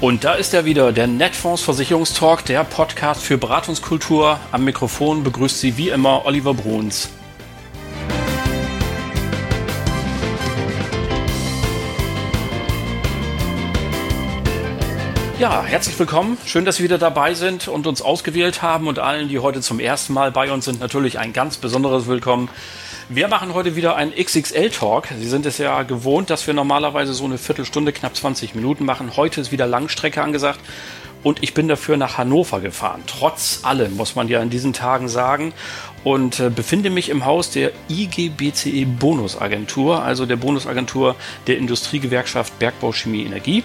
Und da ist er wieder, der Netfonds Versicherungstalk, der Podcast für Beratungskultur. Am Mikrofon begrüßt Sie wie immer Oliver Bruns. Ja, herzlich willkommen. Schön, dass Sie wieder dabei sind und uns ausgewählt haben und allen, die heute zum ersten Mal bei uns sind, natürlich ein ganz besonderes Willkommen. Wir machen heute wieder einen XXL-Talk. Sie sind es ja gewohnt, dass wir normalerweise so eine Viertelstunde, knapp 20 Minuten machen. Heute ist wieder Langstrecke angesagt. Und ich bin dafür nach Hannover gefahren. Trotz allem, muss man ja in diesen Tagen sagen. Und äh, befinde mich im Haus der IGBCE Bonusagentur, also der Bonusagentur der Industriegewerkschaft Bergbau Chemie Energie.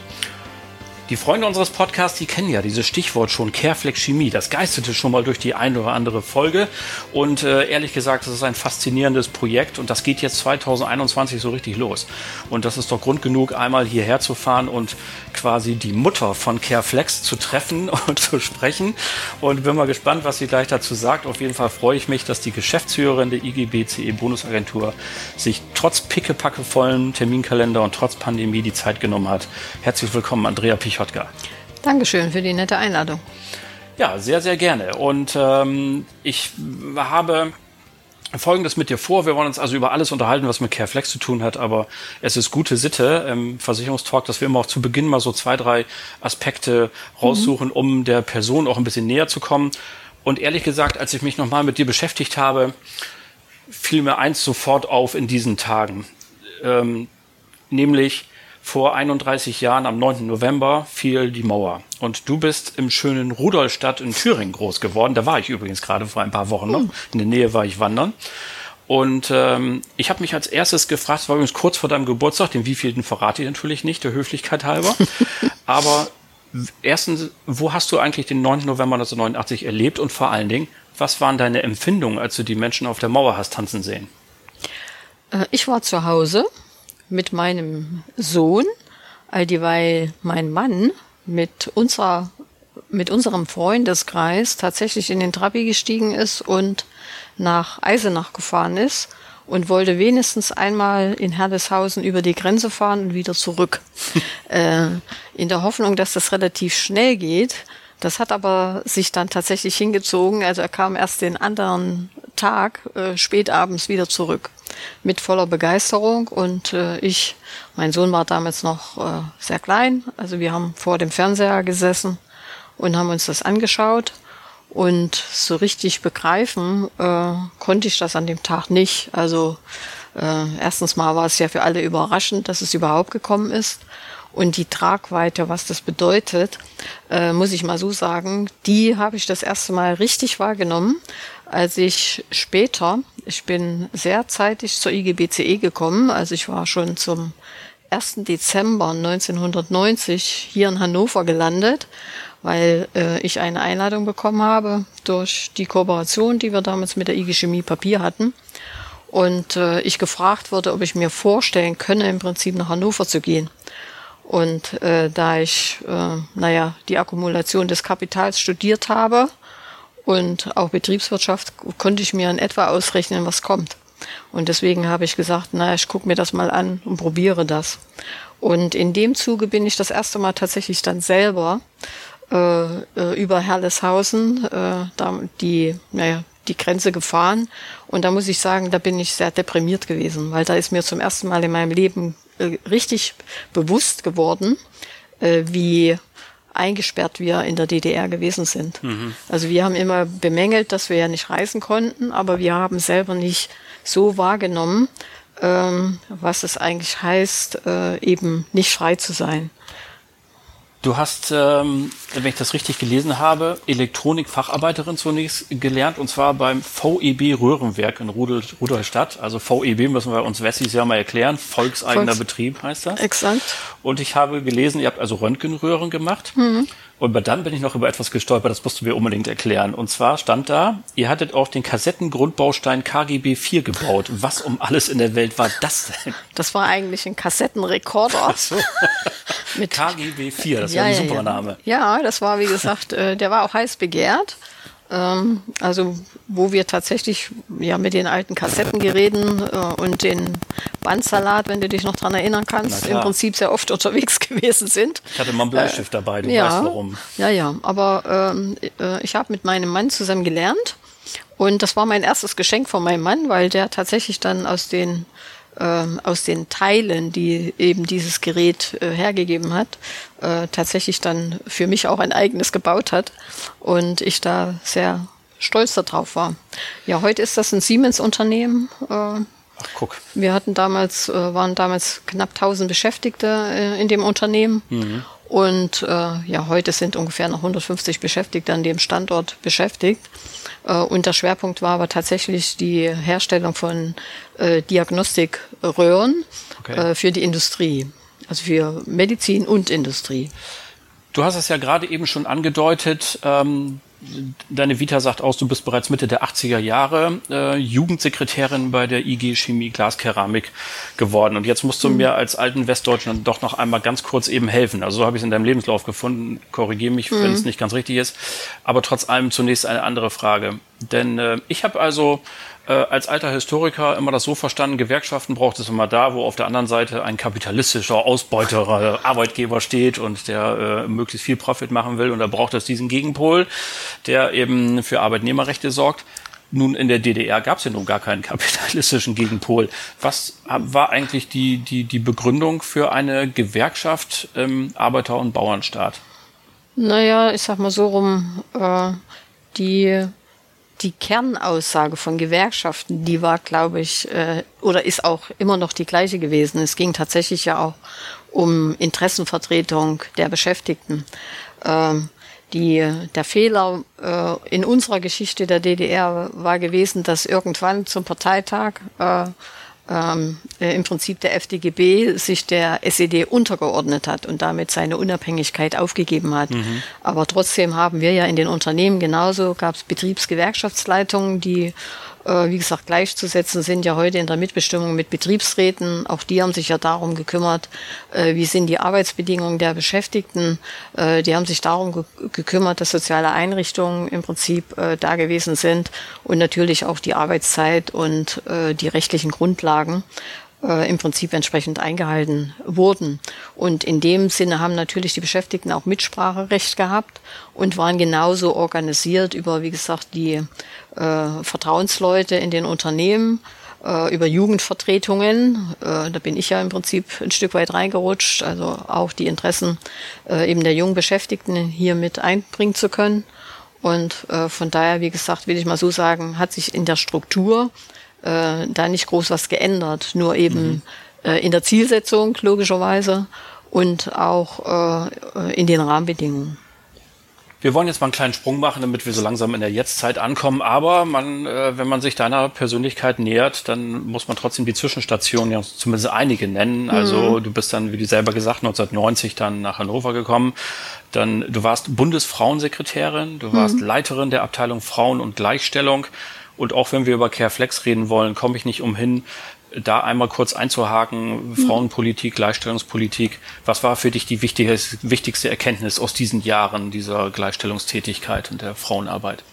Die Freunde unseres Podcasts, die kennen ja dieses Stichwort schon, Careflex Chemie. Das geisterte schon mal durch die eine oder andere Folge. Und äh, ehrlich gesagt, das ist ein faszinierendes Projekt und das geht jetzt 2021 so richtig los. Und das ist doch Grund genug, einmal hierher zu fahren und quasi die Mutter von Careflex zu treffen und zu sprechen. Und bin mal gespannt, was sie gleich dazu sagt. Auf jeden Fall freue ich mich, dass die Geschäftsführerin der IGBCE Bonusagentur sich trotz pickepackevollen Terminkalender und trotz Pandemie die Zeit genommen hat. Herzlich willkommen, Andrea Pichot. Pichotka. Dankeschön für die nette Einladung. Ja, sehr, sehr gerne. Und ähm, ich habe Folgendes mit dir vor. Wir wollen uns also über alles unterhalten, was mit Careflex zu tun hat, aber es ist gute Sitte im Versicherungstalk, dass wir immer auch zu Beginn mal so zwei, drei Aspekte raussuchen, mhm. um der Person auch ein bisschen näher zu kommen. Und ehrlich gesagt, als ich mich nochmal mit dir beschäftigt habe, fiel mir eins sofort auf in diesen Tagen. Ähm, nämlich, vor 31 Jahren, am 9. November, fiel die Mauer. Und du bist im schönen Rudolstadt in Thüringen groß geworden. Da war ich übrigens gerade vor ein paar Wochen noch. In der Nähe war ich wandern. Und ähm, ich habe mich als erstes gefragt, es war übrigens kurz vor deinem Geburtstag, den wievielten verrate ich natürlich nicht, der Höflichkeit halber. Aber erstens, wo hast du eigentlich den 9. November 1989 erlebt? Und vor allen Dingen, was waren deine Empfindungen, als du die Menschen auf der Mauer hast tanzen sehen? Äh, ich war zu Hause mit meinem Sohn, all dieweil mein Mann mit unserer mit unserem Freundeskreis tatsächlich in den Trabi gestiegen ist und nach Eisenach gefahren ist und wollte wenigstens einmal in Herdeshausen über die Grenze fahren und wieder zurück. äh, in der Hoffnung, dass das relativ schnell geht. Das hat aber sich dann tatsächlich hingezogen. Also er kam erst den anderen Tag äh, spät abends wieder zurück mit voller Begeisterung. Und äh, ich, mein Sohn war damals noch äh, sehr klein, also wir haben vor dem Fernseher gesessen und haben uns das angeschaut. Und so richtig begreifen äh, konnte ich das an dem Tag nicht. Also äh, erstens mal war es ja für alle überraschend, dass es überhaupt gekommen ist. Und die Tragweite, was das bedeutet, äh, muss ich mal so sagen, die habe ich das erste Mal richtig wahrgenommen, als ich später, ich bin sehr zeitig zur IGBCE gekommen, also ich war schon zum 1. Dezember 1990 hier in Hannover gelandet, weil äh, ich eine Einladung bekommen habe durch die Kooperation, die wir damals mit der IG Chemie Papier hatten. Und äh, ich gefragt wurde, ob ich mir vorstellen könne, im Prinzip nach Hannover zu gehen. Und äh, da ich, äh, naja, die Akkumulation des Kapitals studiert habe und auch Betriebswirtschaft, konnte ich mir in etwa ausrechnen, was kommt. Und deswegen habe ich gesagt, naja, ich gucke mir das mal an und probiere das. Und in dem Zuge bin ich das erste Mal tatsächlich dann selber äh, äh über Herleshausen, äh, die, naja, die Grenze gefahren. Und da muss ich sagen, da bin ich sehr deprimiert gewesen, weil da ist mir zum ersten Mal in meinem Leben äh, richtig bewusst geworden, äh, wie eingesperrt wir in der DDR gewesen sind. Mhm. Also wir haben immer bemängelt, dass wir ja nicht reisen konnten, aber wir haben selber nicht so wahrgenommen, ähm, was es eigentlich heißt, äh, eben nicht frei zu sein. Du hast, ähm, wenn ich das richtig gelesen habe, Elektronikfacharbeiterin zunächst gelernt und zwar beim VEB Röhrenwerk in Rudel, Rudolstadt. Also VEB müssen wir uns Wessis ja mal erklären. Volkseigener Volks Betrieb heißt das. Exakt. Und ich habe gelesen, ihr habt also Röntgenröhren gemacht. Mhm. Und dann bin ich noch über etwas gestolpert, das musst du mir unbedingt erklären. Und zwar stand da, ihr hattet auch den Kassettengrundbaustein KGB 4 gebaut. Was um alles in der Welt war das denn? Das war eigentlich ein Kassettenrekorder. So. Mit KGB 4, das ja, ein super ja. Name. Ja, das war, wie gesagt, äh, der war auch heiß begehrt. Ähm, also, wo wir tatsächlich ja mit den alten Kassettengeräten äh, und den Bandsalat, wenn du dich noch dran erinnern kannst, im Prinzip sehr oft unterwegs gewesen sind. Ich hatte mal einen Bleistift äh, dabei, du ja, weißt warum. Ja, ja, aber ähm, äh, ich habe mit meinem Mann zusammen gelernt und das war mein erstes Geschenk von meinem Mann, weil der tatsächlich dann aus den aus den Teilen, die eben dieses Gerät äh, hergegeben hat, äh, tatsächlich dann für mich auch ein eigenes gebaut hat und ich da sehr stolz darauf war. Ja, heute ist das ein Siemens-Unternehmen. Äh, Ach, guck. Wir hatten damals, äh, waren damals knapp 1000 Beschäftigte äh, in dem Unternehmen. Mhm. Und äh, ja, heute sind ungefähr noch 150 Beschäftigte an dem Standort beschäftigt. Äh, und der Schwerpunkt war aber tatsächlich die Herstellung von äh, Diagnostikröhren okay. äh, für die Industrie, also für Medizin und Industrie. Du hast es ja gerade eben schon angedeutet. Ähm, deine Vita sagt aus, du bist bereits Mitte der 80er Jahre äh, Jugendsekretärin bei der IG Chemie Glaskeramik geworden. Und jetzt musst du mhm. mir als alten Westdeutschen doch noch einmal ganz kurz eben helfen. Also so habe ich es in deinem Lebenslauf gefunden. Korrigiere mich, mhm. wenn es nicht ganz richtig ist. Aber trotz allem zunächst eine andere Frage. Denn äh, ich habe also äh, als alter Historiker immer das so verstanden, Gewerkschaften braucht es immer da, wo auf der anderen Seite ein kapitalistischer Ausbeuter, Arbeitgeber steht und der äh, möglichst viel Profit machen will. Und da braucht es diesen Gegenpol, der eben für Arbeitnehmerrechte sorgt. Nun, in der DDR gab es ja nun gar keinen kapitalistischen Gegenpol. Was war eigentlich die, die, die Begründung für eine Gewerkschaft im Arbeiter- und Bauernstaat? Naja, ich sag mal so rum, äh, die die Kernaussage von Gewerkschaften, die war, glaube ich, äh, oder ist auch immer noch die gleiche gewesen. Es ging tatsächlich ja auch um Interessenvertretung der Beschäftigten. Ähm, die, der Fehler äh, in unserer Geschichte der DDR war gewesen, dass irgendwann zum Parteitag äh, ähm, äh, im Prinzip der FDGB sich der SED untergeordnet hat und damit seine Unabhängigkeit aufgegeben hat. Mhm. Aber trotzdem haben wir ja in den Unternehmen genauso, gab es Betriebsgewerkschaftsleitungen, die äh, wie gesagt, gleichzusetzen sind ja heute in der Mitbestimmung mit Betriebsräten. Auch die haben sich ja darum gekümmert, äh, wie sind die Arbeitsbedingungen der Beschäftigten. Äh, die haben sich darum gekümmert, dass soziale Einrichtungen im Prinzip da gewesen sind und natürlich auch die Arbeitszeit und die rechtlichen Grundlagen äh, im Prinzip entsprechend eingehalten wurden. Und in dem Sinne haben natürlich die Beschäftigten auch Mitspracherecht gehabt und waren genauso organisiert über, wie gesagt, die äh, Vertrauensleute in den Unternehmen, äh, über Jugendvertretungen. Äh, da bin ich ja im Prinzip ein Stück weit reingerutscht, also auch die Interessen äh, eben der jungen Beschäftigten hier mit einbringen zu können. Und äh, von daher, wie gesagt, will ich mal so sagen, hat sich in der Struktur äh, da nicht groß was geändert, nur eben mhm. äh, in der Zielsetzung logischerweise und auch äh, in den Rahmenbedingungen. Wir wollen jetzt mal einen kleinen Sprung machen, damit wir so langsam in der Jetztzeit ankommen. Aber man, äh, wenn man sich deiner Persönlichkeit nähert, dann muss man trotzdem die Zwischenstationen ja zumindest einige nennen. Also mhm. du bist dann, wie du selber gesagt, 1990 dann nach Hannover gekommen. Dann, du warst Bundesfrauensekretärin, du warst mhm. Leiterin der Abteilung Frauen und Gleichstellung. Und auch wenn wir über Careflex reden wollen, komme ich nicht umhin, da einmal kurz einzuhaken, mhm. Frauenpolitik, Gleichstellungspolitik. Was war für dich die wichtigste, wichtigste Erkenntnis aus diesen Jahren dieser Gleichstellungstätigkeit und der Frauenarbeit?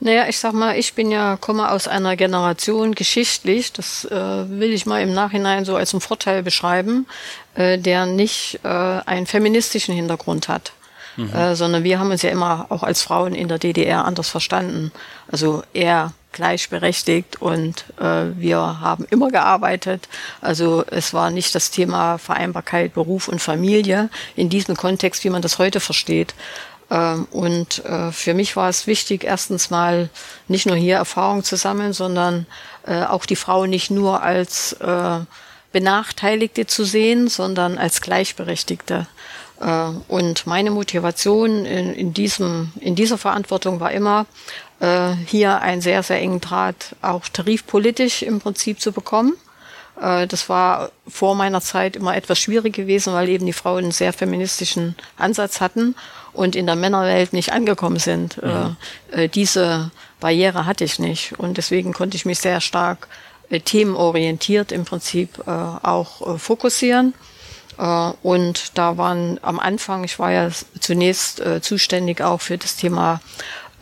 Naja, ich sag mal, ich bin ja, komme aus einer Generation geschichtlich, das äh, will ich mal im Nachhinein so als einen Vorteil beschreiben, äh, der nicht äh, einen feministischen Hintergrund hat mhm. äh, sondern wir haben uns ja immer auch als Frauen in der DDR anders verstanden. Also eher gleichberechtigt und äh, wir haben immer gearbeitet. Also es war nicht das Thema Vereinbarkeit Beruf und Familie in diesem Kontext, wie man das heute versteht. Ähm, und äh, für mich war es wichtig, erstens mal nicht nur hier Erfahrung zu sammeln, sondern äh, auch die Frau nicht nur als äh, Benachteiligte zu sehen, sondern als Gleichberechtigte. Äh, und meine Motivation in, in, diesem, in dieser Verantwortung war immer, äh, hier einen sehr, sehr engen Draht auch tarifpolitisch im Prinzip zu bekommen. Äh, das war vor meiner Zeit immer etwas schwierig gewesen, weil eben die Frauen einen sehr feministischen Ansatz hatten und in der Männerwelt nicht angekommen sind. Mhm. Diese Barriere hatte ich nicht und deswegen konnte ich mich sehr stark themenorientiert im Prinzip auch fokussieren. Äh, und da waren am Anfang, ich war ja zunächst äh, zuständig auch für das Thema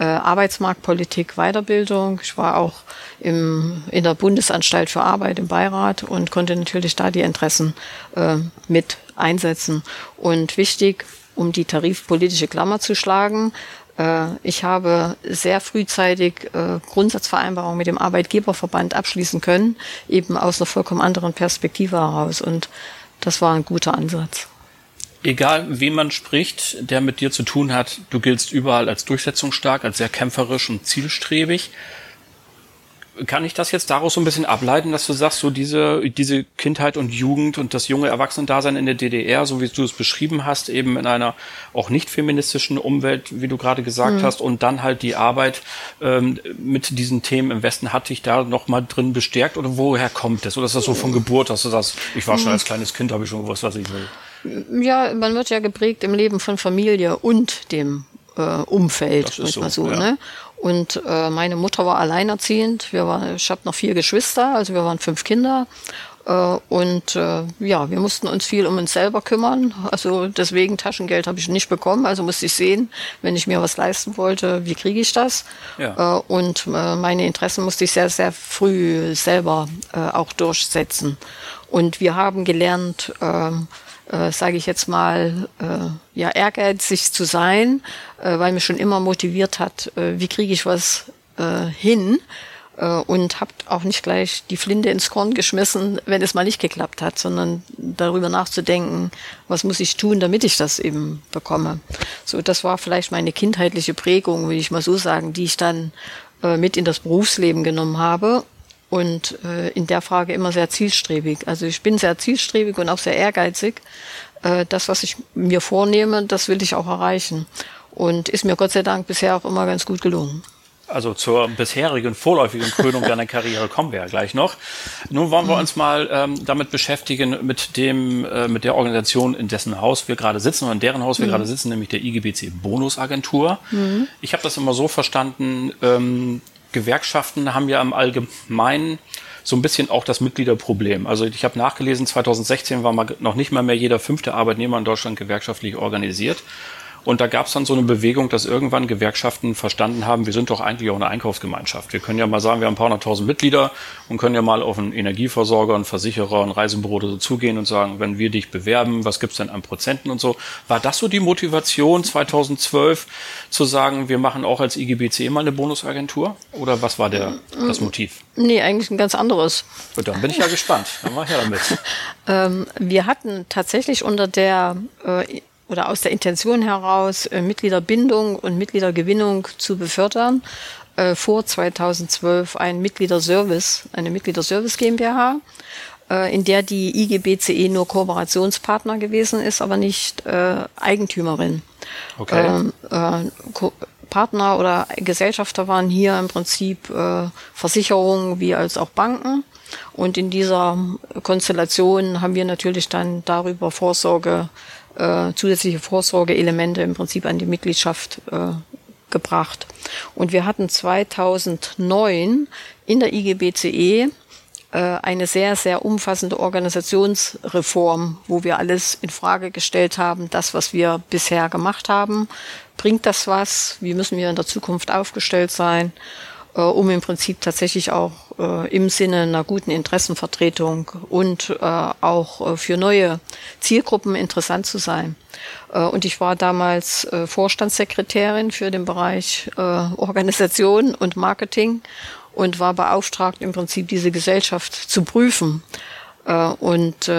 äh, Arbeitsmarktpolitik, Weiterbildung. Ich war auch im, in der Bundesanstalt für Arbeit im Beirat und konnte natürlich da die Interessen äh, mit einsetzen. Und wichtig, um die tarifpolitische Klammer zu schlagen, äh, ich habe sehr frühzeitig äh, Grundsatzvereinbarungen mit dem Arbeitgeberverband abschließen können, eben aus einer vollkommen anderen Perspektive heraus. Und das war ein guter Ansatz egal wem man spricht, der mit dir zu tun hat, du giltst überall als durchsetzungsstark, als sehr kämpferisch und zielstrebig. Kann ich das jetzt daraus so ein bisschen ableiten, dass du sagst, so diese, diese Kindheit und Jugend und das junge Erwachsenendasein in der DDR, so wie du es beschrieben hast, eben in einer auch nicht feministischen Umwelt, wie du gerade gesagt mhm. hast, und dann halt die Arbeit ähm, mit diesen Themen im Westen hat dich da nochmal drin bestärkt oder woher kommt das? Oder ist das so von Geburt, dass du sagst, ich war schon mhm. als kleines Kind, habe ich schon gewusst, was ich will? Ja, man wird ja geprägt im Leben von Familie und dem äh, Umfeld, muss man so. so ja. ne? Und äh, meine Mutter war alleinerziehend. Wir waren, ich habe noch vier Geschwister, also wir waren fünf Kinder. Äh, und äh, ja, wir mussten uns viel um uns selber kümmern. Also deswegen Taschengeld habe ich nicht bekommen. Also musste ich sehen, wenn ich mir was leisten wollte, wie kriege ich das? Ja. Äh, und äh, meine Interessen musste ich sehr, sehr früh selber äh, auch durchsetzen. Und wir haben gelernt, äh, äh, sage ich jetzt mal, äh, ja, ehrgeizig zu sein, äh, weil mich schon immer motiviert hat, äh, wie kriege ich was äh, hin äh, und habe auch nicht gleich die Flinte ins Korn geschmissen, wenn es mal nicht geklappt hat, sondern darüber nachzudenken, was muss ich tun, damit ich das eben bekomme. So, das war vielleicht meine kindheitliche Prägung, will ich mal so sagen, die ich dann äh, mit in das Berufsleben genommen habe und äh, in der Frage immer sehr zielstrebig. Also ich bin sehr zielstrebig und auch sehr ehrgeizig. Äh, das, was ich mir vornehme, das will ich auch erreichen. Und ist mir Gott sei Dank bisher auch immer ganz gut gelungen. Also zur bisherigen vorläufigen Krönung deiner Karriere kommen wir ja gleich noch. Nun wollen wir uns mal ähm, damit beschäftigen mit dem äh, mit der Organisation, in dessen Haus wir gerade sitzen oder in deren Haus wir mhm. gerade sitzen, nämlich der IGBC Bonusagentur. Mhm. Ich habe das immer so verstanden, ähm, Gewerkschaften haben ja im Allgemeinen so ein bisschen auch das Mitgliederproblem. Also ich habe nachgelesen, 2016 war mal noch nicht mal mehr jeder fünfte Arbeitnehmer in Deutschland gewerkschaftlich organisiert. Und da gab es dann so eine Bewegung, dass irgendwann Gewerkschaften verstanden haben, wir sind doch eigentlich auch eine Einkaufsgemeinschaft. Wir können ja mal sagen, wir haben ein paar hunderttausend Mitglieder und können ja mal auf einen Energieversorger, einen Versicherer, ein Reisebüro oder so zugehen und sagen, wenn wir dich bewerben, was gibt's denn an Prozenten und so. War das so die Motivation 2012 zu sagen, wir machen auch als IGBC mal eine Bonusagentur? Oder was war der, das Motiv? Nee, eigentlich ein ganz anderes. Gut, dann bin ich ja gespannt. Dann mach ich ja damit. ähm, wir hatten tatsächlich unter der äh, oder aus der Intention heraus, äh, Mitgliederbindung und Mitgliedergewinnung zu befördern, äh, vor 2012 ein Mitgliederservice, eine Mitgliederservice GmbH, äh, in der die IGBCE nur Kooperationspartner gewesen ist, aber nicht Eigentümerin. Okay. Ähm, äh, Partner oder Gesellschafter waren hier im Prinzip äh, Versicherungen wie als auch Banken. Und in dieser Konstellation haben wir natürlich dann darüber Vorsorge äh, zusätzliche Vorsorgeelemente im Prinzip an die Mitgliedschaft äh, gebracht. Und wir hatten 2009 in der IGBCE äh, eine sehr, sehr umfassende Organisationsreform, wo wir alles in Frage gestellt haben, das, was wir bisher gemacht haben. Bringt das was? Wie müssen wir in der Zukunft aufgestellt sein? Äh, um im Prinzip tatsächlich auch äh, im Sinne einer guten Interessenvertretung und äh, auch äh, für neue Zielgruppen interessant zu sein. Äh, und ich war damals äh, Vorstandssekretärin für den Bereich Organisation und Marketing und war beauftragt, im Prinzip diese Gesellschaft zu prüfen. Und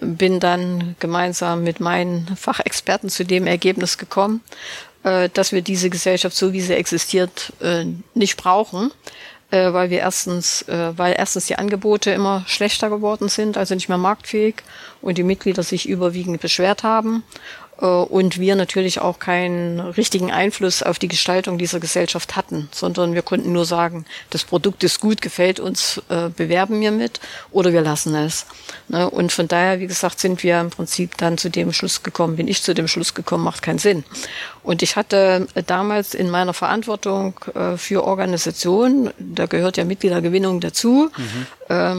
bin dann gemeinsam mit meinen Fachexperten zu dem Ergebnis gekommen, äh, dass wir diese Gesellschaft, so wie sie existiert, äh, nicht brauchen, äh, weil wir erstens, äh, weil erstens die Angebote immer schlechter geworden sind, also nicht mehr marktfähig und die Mitglieder sich überwiegend beschwert haben und wir natürlich auch keinen richtigen Einfluss auf die Gestaltung dieser Gesellschaft hatten, sondern wir konnten nur sagen, das Produkt ist gut, gefällt uns, äh, bewerben wir mit oder wir lassen es. Ne? Und von daher, wie gesagt, sind wir im Prinzip dann zu dem Schluss gekommen, bin ich zu dem Schluss gekommen, macht keinen Sinn. Und ich hatte damals in meiner Verantwortung äh, für Organisationen, da gehört ja Mitgliedergewinnung dazu, mhm.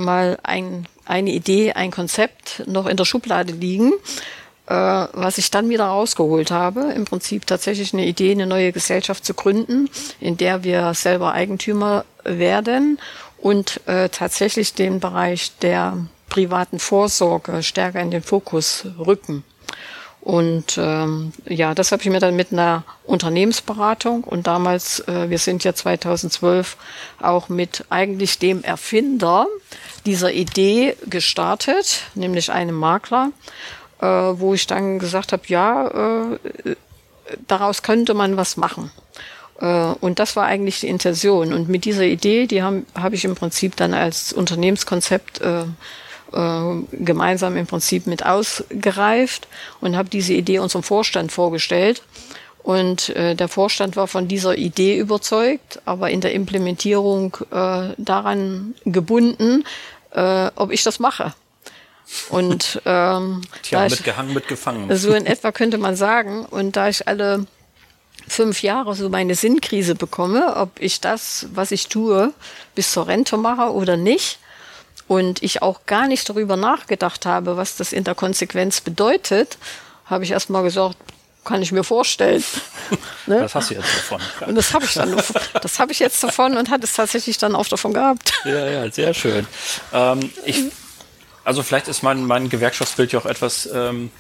mal ein, eine Idee, ein Konzept noch in der Schublade liegen, äh, was ich dann wieder rausgeholt habe, im Prinzip tatsächlich eine Idee, eine neue Gesellschaft zu gründen, in der wir selber Eigentümer werden und äh, tatsächlich den Bereich der privaten Vorsorge stärker in den Fokus rücken. Und ähm, ja, das habe ich mir dann mit einer Unternehmensberatung und damals, äh, wir sind ja 2012 auch mit eigentlich dem Erfinder dieser Idee gestartet, nämlich einem Makler, äh, wo ich dann gesagt habe, ja, äh, daraus könnte man was machen. Äh, und das war eigentlich die Intention. Und mit dieser Idee, die habe hab ich im Prinzip dann als Unternehmenskonzept äh, äh, gemeinsam im Prinzip mit ausgereift und habe diese Idee unserem Vorstand vorgestellt. Und äh, der Vorstand war von dieser Idee überzeugt, aber in der Implementierung äh, daran gebunden, ob ich das mache. Und ähm, Tja, mitgehangen, mitgefangen. So in etwa könnte man sagen. Und da ich alle fünf Jahre so meine Sinnkrise bekomme, ob ich das, was ich tue, bis zur Rente mache oder nicht, und ich auch gar nicht darüber nachgedacht habe, was das in der Konsequenz bedeutet, habe ich erst mal gesagt, kann ich mir vorstellen. ne? Das hast du jetzt davon. Und das habe ich dann, das habe ich jetzt davon und hat es tatsächlich dann auch davon gehabt. Ja, ja, sehr schön. Ähm, ich, also vielleicht ist mein, mein Gewerkschaftsbild ja auch etwas ähm,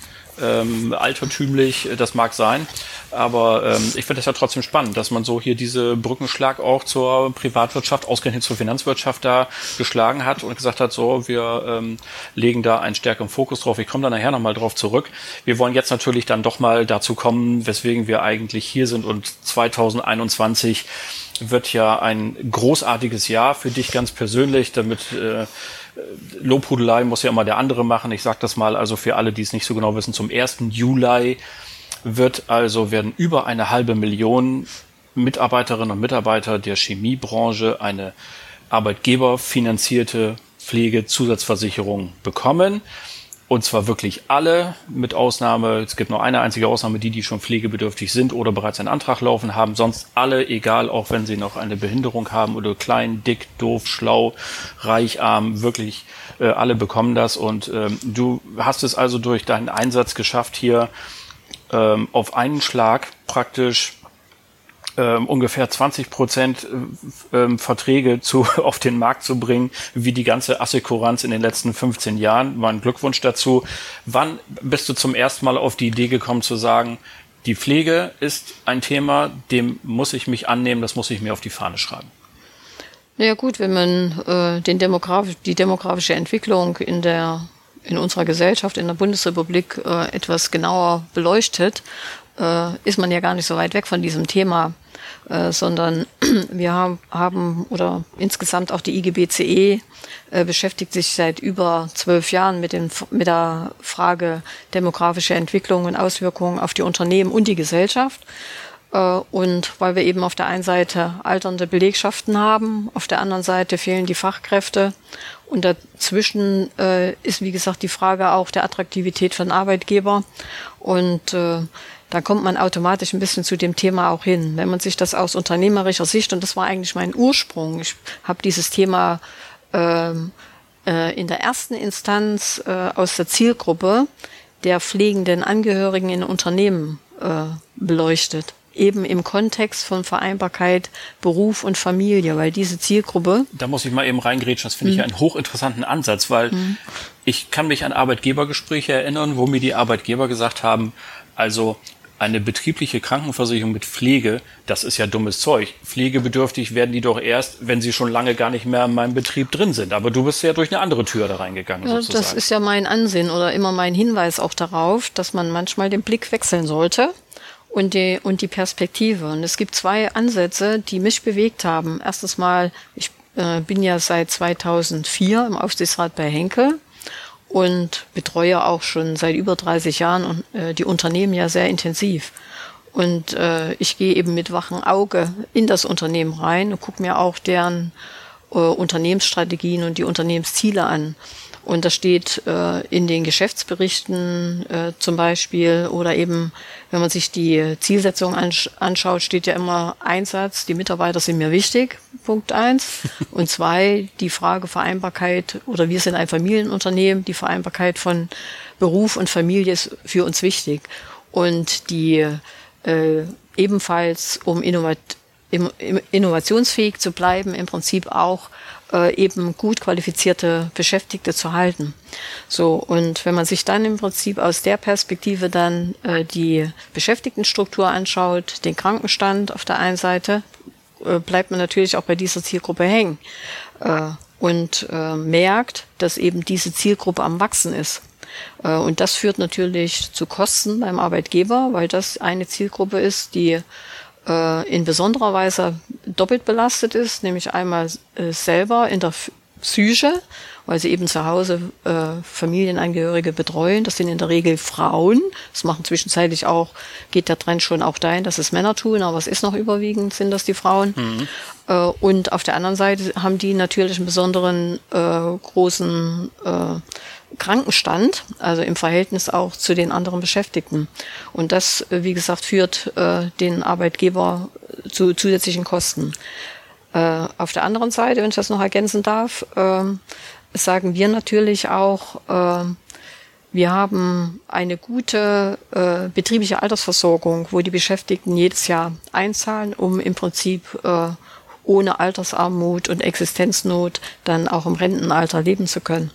ähm, altertümlich, äh, das mag sein. Aber ähm, ich finde es ja trotzdem spannend, dass man so hier diese Brückenschlag auch zur Privatwirtschaft, ausgerechnet zur Finanzwirtschaft da geschlagen hat und gesagt hat, so, wir ähm, legen da einen stärkeren Fokus drauf. Ich komme da nachher nochmal drauf zurück. Wir wollen jetzt natürlich dann doch mal dazu kommen, weswegen wir eigentlich hier sind und 2021 wird ja ein großartiges Jahr für dich ganz persönlich, damit äh, Lobhudelei muss ja immer der andere machen. Ich sage das mal also für alle, die es nicht so genau wissen, zum 1. Juli wird also werden über eine halbe Million Mitarbeiterinnen und Mitarbeiter der Chemiebranche eine arbeitgeberfinanzierte Pflegezusatzversicherung bekommen. Und zwar wirklich alle, mit Ausnahme, es gibt nur eine einzige Ausnahme, die, die schon pflegebedürftig sind oder bereits einen Antrag laufen haben. Sonst alle, egal, auch wenn sie noch eine Behinderung haben oder klein, dick, doof, schlau, reich, arm, wirklich äh, alle bekommen das. Und ähm, du hast es also durch deinen Einsatz geschafft, hier ähm, auf einen Schlag praktisch ähm, ungefähr 20 Prozent äh, ähm, Verträge zu, auf den Markt zu bringen, wie die ganze Assekuranz in den letzten 15 Jahren. Mein Glückwunsch dazu. Wann bist du zum ersten Mal auf die Idee gekommen zu sagen, die Pflege ist ein Thema, dem muss ich mich annehmen, das muss ich mir auf die Fahne schreiben? Naja gut, wenn man äh, den Demograf die demografische Entwicklung in der in unserer Gesellschaft, in der Bundesrepublik äh, etwas genauer beleuchtet, äh, ist man ja gar nicht so weit weg von diesem Thema. Äh, sondern wir haben, oder insgesamt auch die IGBCE äh, beschäftigt sich seit über zwölf Jahren mit, den, mit der Frage demografische Entwicklung und Auswirkungen auf die Unternehmen und die Gesellschaft. Äh, und weil wir eben auf der einen Seite alternde Belegschaften haben, auf der anderen Seite fehlen die Fachkräfte und dazwischen äh, ist, wie gesagt, die Frage auch der Attraktivität von Arbeitgeber. Und äh, da kommt man automatisch ein bisschen zu dem Thema auch hin. Wenn man sich das aus unternehmerischer Sicht, und das war eigentlich mein Ursprung, ich habe dieses Thema ähm, äh, in der ersten Instanz äh, aus der Zielgruppe der pflegenden Angehörigen in Unternehmen äh, beleuchtet eben im Kontext von Vereinbarkeit Beruf und Familie, weil diese Zielgruppe. Da muss ich mal eben reingrätschen, das finde mhm. ich einen hochinteressanten Ansatz, weil mhm. ich kann mich an Arbeitgebergespräche erinnern, wo mir die Arbeitgeber gesagt haben, also eine betriebliche Krankenversicherung mit Pflege, das ist ja dummes Zeug. Pflegebedürftig werden die doch erst, wenn sie schon lange gar nicht mehr in meinem Betrieb drin sind. Aber du bist ja durch eine andere Tür da reingegangen. Ja, sozusagen. Das ist ja mein Ansinn oder immer mein Hinweis auch darauf, dass man manchmal den Blick wechseln sollte und die, und die Perspektive. Und es gibt zwei Ansätze, die mich bewegt haben. Erstens mal, ich äh, bin ja seit 2004 im Aufsichtsrat bei Henkel und betreue auch schon seit über 30 Jahren äh, die Unternehmen ja sehr intensiv. Und äh, ich gehe eben mit wachem Auge in das Unternehmen rein und gucke mir auch deren äh, Unternehmensstrategien und die Unternehmensziele an. Und das steht äh, in den Geschäftsberichten äh, zum Beispiel oder eben, wenn man sich die Zielsetzung ansch anschaut, steht ja immer Einsatz, die Mitarbeiter sind mir wichtig. Punkt eins. Und zwei, die Frage Vereinbarkeit oder wir sind ein Familienunternehmen, die Vereinbarkeit von Beruf und Familie ist für uns wichtig. Und die äh, ebenfalls, um innovat innovationsfähig zu bleiben, im Prinzip auch äh, eben gut qualifizierte Beschäftigte zu halten. So, und wenn man sich dann im Prinzip aus der Perspektive dann äh, die Beschäftigtenstruktur anschaut, den Krankenstand auf der einen Seite, äh, bleibt man natürlich auch bei dieser Zielgruppe hängen äh, und äh, merkt, dass eben diese Zielgruppe am Wachsen ist. Äh, und das führt natürlich zu Kosten beim Arbeitgeber, weil das eine Zielgruppe ist, die äh, in besonderer Weise doppelt belastet ist, nämlich einmal selber in der Psyche, weil sie eben zu Hause äh, Familienangehörige betreuen. Das sind in der Regel Frauen. Das machen zwischenzeitlich auch, geht der Trend schon auch dahin, dass es Männer tun, aber es ist noch überwiegend, sind das die Frauen. Mhm. Äh, und auf der anderen Seite haben die natürlich einen besonderen äh, großen äh, Krankenstand, also im Verhältnis auch zu den anderen Beschäftigten. Und das, äh, wie gesagt, führt äh, den Arbeitgeber zu zusätzlichen Kosten. Äh, auf der anderen Seite, wenn ich das noch ergänzen darf, äh, sagen wir natürlich auch, äh, wir haben eine gute äh, betriebliche Altersversorgung, wo die Beschäftigten jedes Jahr einzahlen, um im Prinzip äh, ohne Altersarmut und Existenznot dann auch im Rentenalter leben zu können.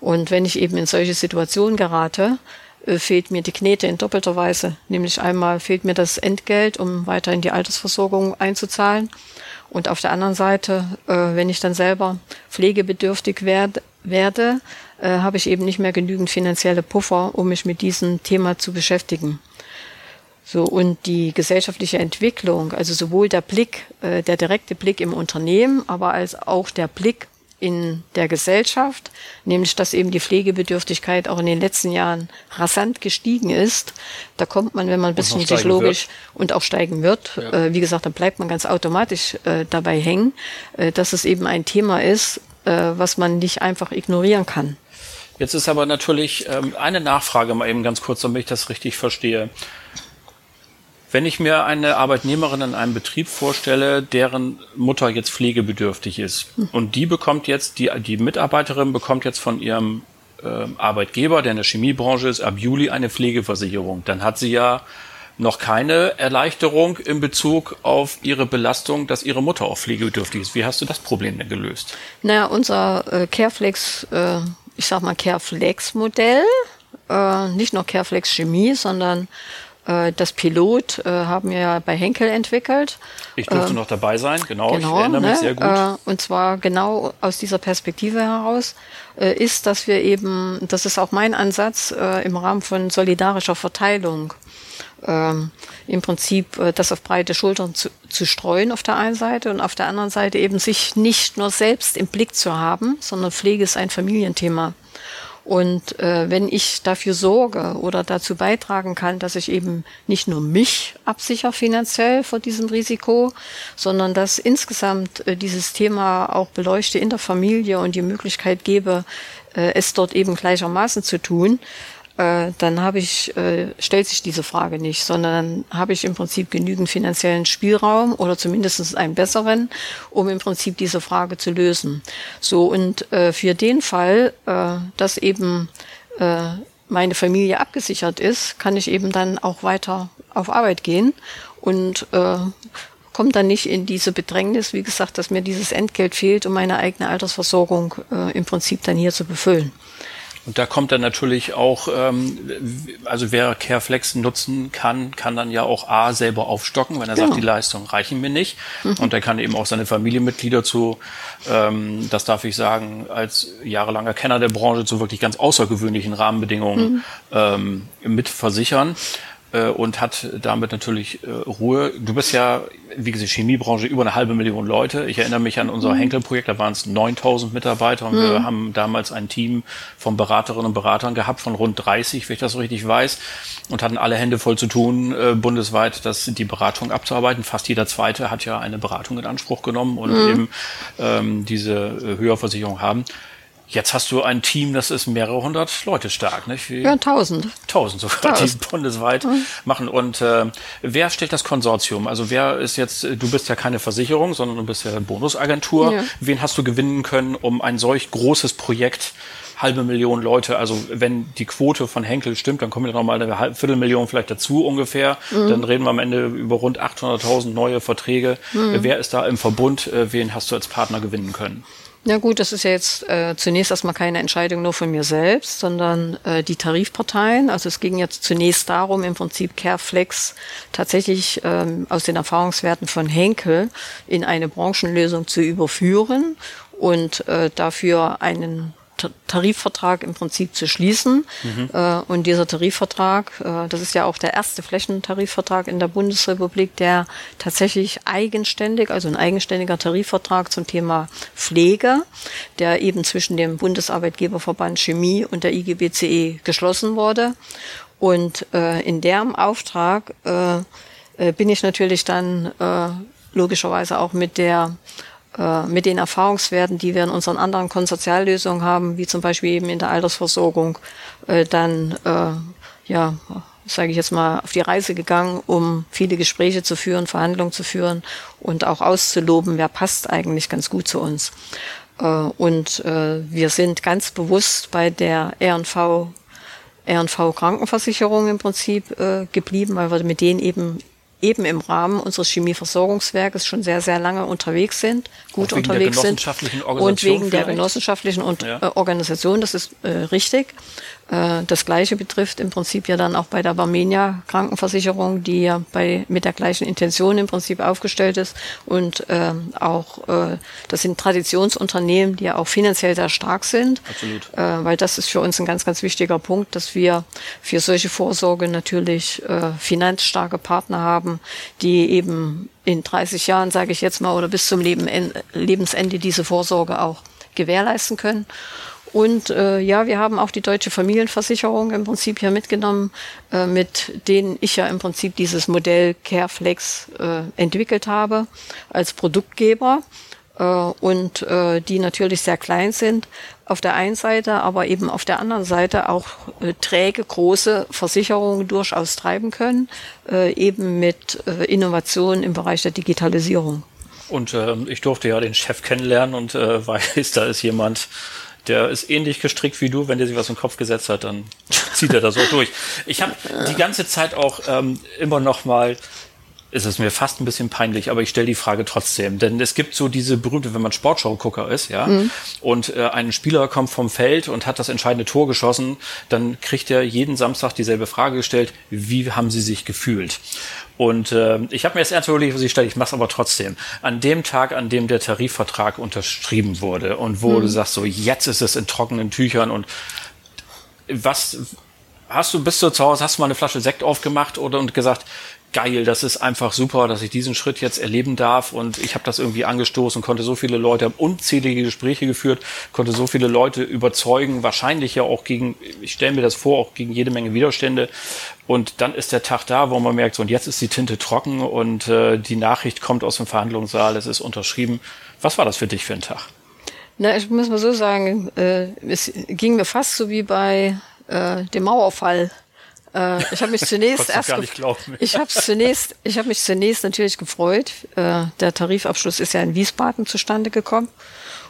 Und wenn ich eben in solche Situationen gerate, fehlt mir die Knete in doppelter Weise. Nämlich einmal fehlt mir das Entgelt, um weiter in die Altersversorgung einzuzahlen. Und auf der anderen Seite, äh, wenn ich dann selber pflegebedürftig werd, werde, äh, habe ich eben nicht mehr genügend finanzielle Puffer, um mich mit diesem Thema zu beschäftigen. So, und die gesellschaftliche Entwicklung, also sowohl der Blick, der direkte Blick im Unternehmen, aber als auch der Blick in der Gesellschaft, nämlich dass eben die Pflegebedürftigkeit auch in den letzten Jahren rasant gestiegen ist. Da kommt man, wenn man ein bisschen sich logisch und auch steigen wird, ja. äh, wie gesagt, da bleibt man ganz automatisch äh, dabei hängen, äh, dass es eben ein Thema ist, äh, was man nicht einfach ignorieren kann. Jetzt ist aber natürlich ähm, eine Nachfrage mal eben ganz kurz, damit ich das richtig verstehe. Wenn ich mir eine Arbeitnehmerin in einem Betrieb vorstelle, deren Mutter jetzt pflegebedürftig ist und die bekommt jetzt, die, die Mitarbeiterin bekommt jetzt von ihrem äh, Arbeitgeber, der in der Chemiebranche ist, ab Juli eine Pflegeversicherung, dann hat sie ja noch keine Erleichterung in Bezug auf ihre Belastung, dass ihre Mutter auch pflegebedürftig ist. Wie hast du das Problem denn gelöst? Naja, unser äh, Careflex, äh, ich sag mal Careflex-Modell, äh, nicht nur Careflex Chemie, sondern das Pilot äh, haben wir ja bei Henkel entwickelt. Ich durfte ähm, noch dabei sein, genau, genau ich erinnere ne? mich sehr gut. Äh, und zwar genau aus dieser Perspektive heraus äh, ist, dass wir eben, das ist auch mein Ansatz äh, im Rahmen von solidarischer Verteilung, ähm, im Prinzip äh, das auf breite Schultern zu, zu streuen auf der einen Seite und auf der anderen Seite eben sich nicht nur selbst im Blick zu haben, sondern Pflege ist ein Familienthema. Und äh, wenn ich dafür sorge oder dazu beitragen kann, dass ich eben nicht nur mich absichere finanziell vor diesem Risiko, sondern dass insgesamt äh, dieses Thema auch beleuchte in der Familie und die Möglichkeit gebe, äh, es dort eben gleichermaßen zu tun, äh, dann habe ich, äh, stellt sich diese Frage nicht, sondern dann habe ich im Prinzip genügend finanziellen Spielraum oder zumindest einen besseren, um im Prinzip diese Frage zu lösen. So, und äh, für den Fall, äh, dass eben äh, meine Familie abgesichert ist, kann ich eben dann auch weiter auf Arbeit gehen und äh, kommt dann nicht in diese Bedrängnis, wie gesagt, dass mir dieses Entgelt fehlt, um meine eigene Altersversorgung äh, im Prinzip dann hier zu befüllen. Und da kommt dann natürlich auch, ähm, also wer Careflex nutzen kann, kann dann ja auch A selber aufstocken, wenn er genau. sagt, die Leistungen reichen mir nicht. Mhm. Und er kann eben auch seine Familienmitglieder zu, ähm, das darf ich sagen, als jahrelanger Kenner der Branche zu wirklich ganz außergewöhnlichen Rahmenbedingungen mhm. ähm, mit versichern äh, und hat damit natürlich äh, Ruhe. Du bist ja, wie gesagt, Chemiebranche über eine halbe Million Leute. Ich erinnere mich an unser mhm. Henkel-Projekt, da waren es 9000 Mitarbeiter und mhm. wir haben damals ein Team von Beraterinnen und Beratern gehabt von rund 30, wenn ich das so richtig weiß, und hatten alle Hände voll zu tun, äh, bundesweit das, die Beratung abzuarbeiten. Fast jeder Zweite hat ja eine Beratung in Anspruch genommen und mhm. eben ähm, diese äh, Höherversicherung haben. Jetzt hast du ein Team, das ist mehrere hundert Leute stark, nicht? Wie Ja, tausend. Tausend sogar, Tausend. die bundesweit machen. Und äh, wer stellt das Konsortium? Also wer ist jetzt, du bist ja keine Versicherung, sondern du bist ja eine Bonusagentur. Ja. Wen hast du gewinnen können, um ein solch großes Projekt, halbe Million Leute, also wenn die Quote von Henkel stimmt, dann kommen ja noch mal eine halbe Viertelmillion vielleicht dazu ungefähr. Dann reden wir am Ende über rund 800.000 neue Verträge. Wer ist da im Verbund? Äh, wen hast du als Partner gewinnen können? Ja gut, das ist ja jetzt äh, zunächst erstmal keine Entscheidung nur von mir selbst, sondern äh, die Tarifparteien. Also es ging jetzt zunächst darum, im Prinzip Careflex tatsächlich ähm, aus den Erfahrungswerten von Henkel in eine Branchenlösung zu überführen und äh, dafür einen Tarifvertrag im Prinzip zu schließen. Äh, und dieser Tarifvertrag, äh, das ist ja auch der erste Flächentarifvertrag in der Bundesrepublik, der tatsächlich eigenständig, also ein eigenständiger Tarifvertrag zum Thema Pflege, der eben zwischen dem Bundesarbeitgeberverband Chemie und der IGBCE geschlossen wurde. Und äh, in deren Auftrag bin ich natürlich dann logischerweise auch mit der äh, mit den Erfahrungswerten, die wir in unseren anderen Konsortiallösungen haben, wie zum Beispiel eben in der Altersversorgung, äh, dann äh, ja sage ich jetzt mal, auf die Reise gegangen, um viele Gespräche zu führen, Verhandlungen zu führen und auch auszuloben, wer passt eigentlich ganz gut zu uns. Äh, Und äh, wir sind ganz bewusst bei der RNV RNV Krankenversicherung im Prinzip geblieben, weil wir mit denen eben eben im Rahmen unseres Chemieversorgungswerkes schon sehr, sehr lange unterwegs sind, gut unterwegs sind. Und wegen der genossenschaftlichen und, Ja. äh, Organisation, das ist äh, richtig. Äh, das Gleiche betrifft im Prinzip ja dann auch bei der Barmenia Krankenversicherung, die ja bei, mit der gleichen Intention im Prinzip aufgestellt ist. Und ähm, auch, äh, das sind Traditionsunternehmen, die ja auch finanziell sehr stark sind. Absolut. Äh, weil das ist für uns ein ganz, ganz wichtiger Punkt, dass wir für solche Vorsorge natürlich äh, finanzstarke Partner haben, die eben in 30 Jahren, sage ich jetzt mal, oder bis zum Leben, Lebensende diese Vorsorge auch gewährleisten können. Und äh, ja, wir haben auch die deutsche Familienversicherung im Prinzip hier mitgenommen, äh, mit denen ich ja im Prinzip dieses Modell Careflex äh, entwickelt habe als Produktgeber äh, und äh, die natürlich sehr klein sind auf der einen Seite, aber eben auf der anderen Seite auch äh, träge große Versicherungen durchaus treiben können, äh, eben mit äh, Innovationen im Bereich der Digitalisierung. Und ähm, ich durfte ja den Chef kennenlernen und äh, weiß, da ist jemand, der ist ähnlich gestrickt wie du. Wenn der sich was im Kopf gesetzt hat, dann zieht er das auch durch. Ich habe die ganze Zeit auch ähm, immer noch mal ist es mir fast ein bisschen peinlich, aber ich stelle die Frage trotzdem. Denn es gibt so diese berühmte, wenn man Sportschau-Gucker ist, ja, und äh, ein Spieler kommt vom Feld und hat das entscheidende Tor geschossen, dann kriegt er jeden Samstag dieselbe Frage gestellt, wie haben sie sich gefühlt? Und äh, ich habe mir jetzt ernst überlegt, was ich stelle, ich mache es aber trotzdem. An dem Tag, an dem der Tarifvertrag unterschrieben wurde und wo du sagst, so jetzt ist es in trockenen Tüchern und was hast du, bist du zu Hause, hast du mal eine Flasche Sekt aufgemacht oder und gesagt, geil, das ist einfach super, dass ich diesen Schritt jetzt erleben darf und ich habe das irgendwie angestoßen, konnte so viele Leute, habe unzählige Gespräche geführt, konnte so viele Leute überzeugen, wahrscheinlich ja auch gegen, ich stelle mir das vor, auch gegen jede Menge Widerstände und dann ist der Tag da, wo man merkt, so und jetzt ist die Tinte trocken und äh, die Nachricht kommt aus dem Verhandlungssaal, es ist unterschrieben. Was war das für dich für ein Tag? Na, ich muss mal so sagen, äh, es ging mir fast so wie bei äh, dem Mauerfall. Äh, ich habe mich zunächst erst glauben. ich habe zunächst ich habe mich zunächst natürlich gefreut. Äh, der Tarifabschluss ist ja in Wiesbaden zustande gekommen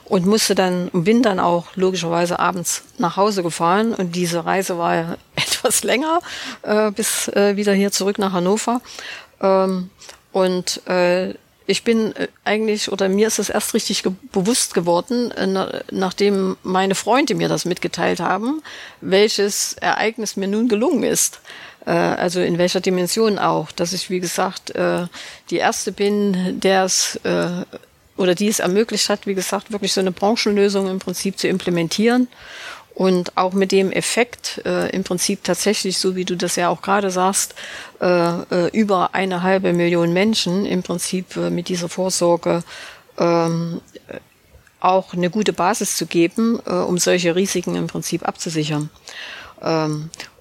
und musste dann und bin dann auch logischerweise abends nach Hause gefahren und diese Reise war ja etwas länger äh, bis äh, wieder hier zurück nach Hannover ähm, und äh, ich bin äh, eigentlich, oder mir ist es erst richtig ge bewusst geworden, äh, na, nachdem meine Freunde mir das mitgeteilt haben, welches Ereignis mir nun gelungen ist. Äh, also in welcher Dimension auch. Dass ich, wie gesagt, äh, die Erste bin, der es äh, oder die es ermöglicht hat, wie gesagt, wirklich so eine Branchenlösung im Prinzip zu implementieren. Und auch mit dem Effekt äh, im Prinzip tatsächlich, so wie du das ja auch gerade sagst, äh, äh, über eine halbe Million Menschen im Prinzip äh, mit dieser Vorsorge ähm, äh, auch eine gute Basis zu geben, äh, um solche Risiken im Prinzip abzusichern.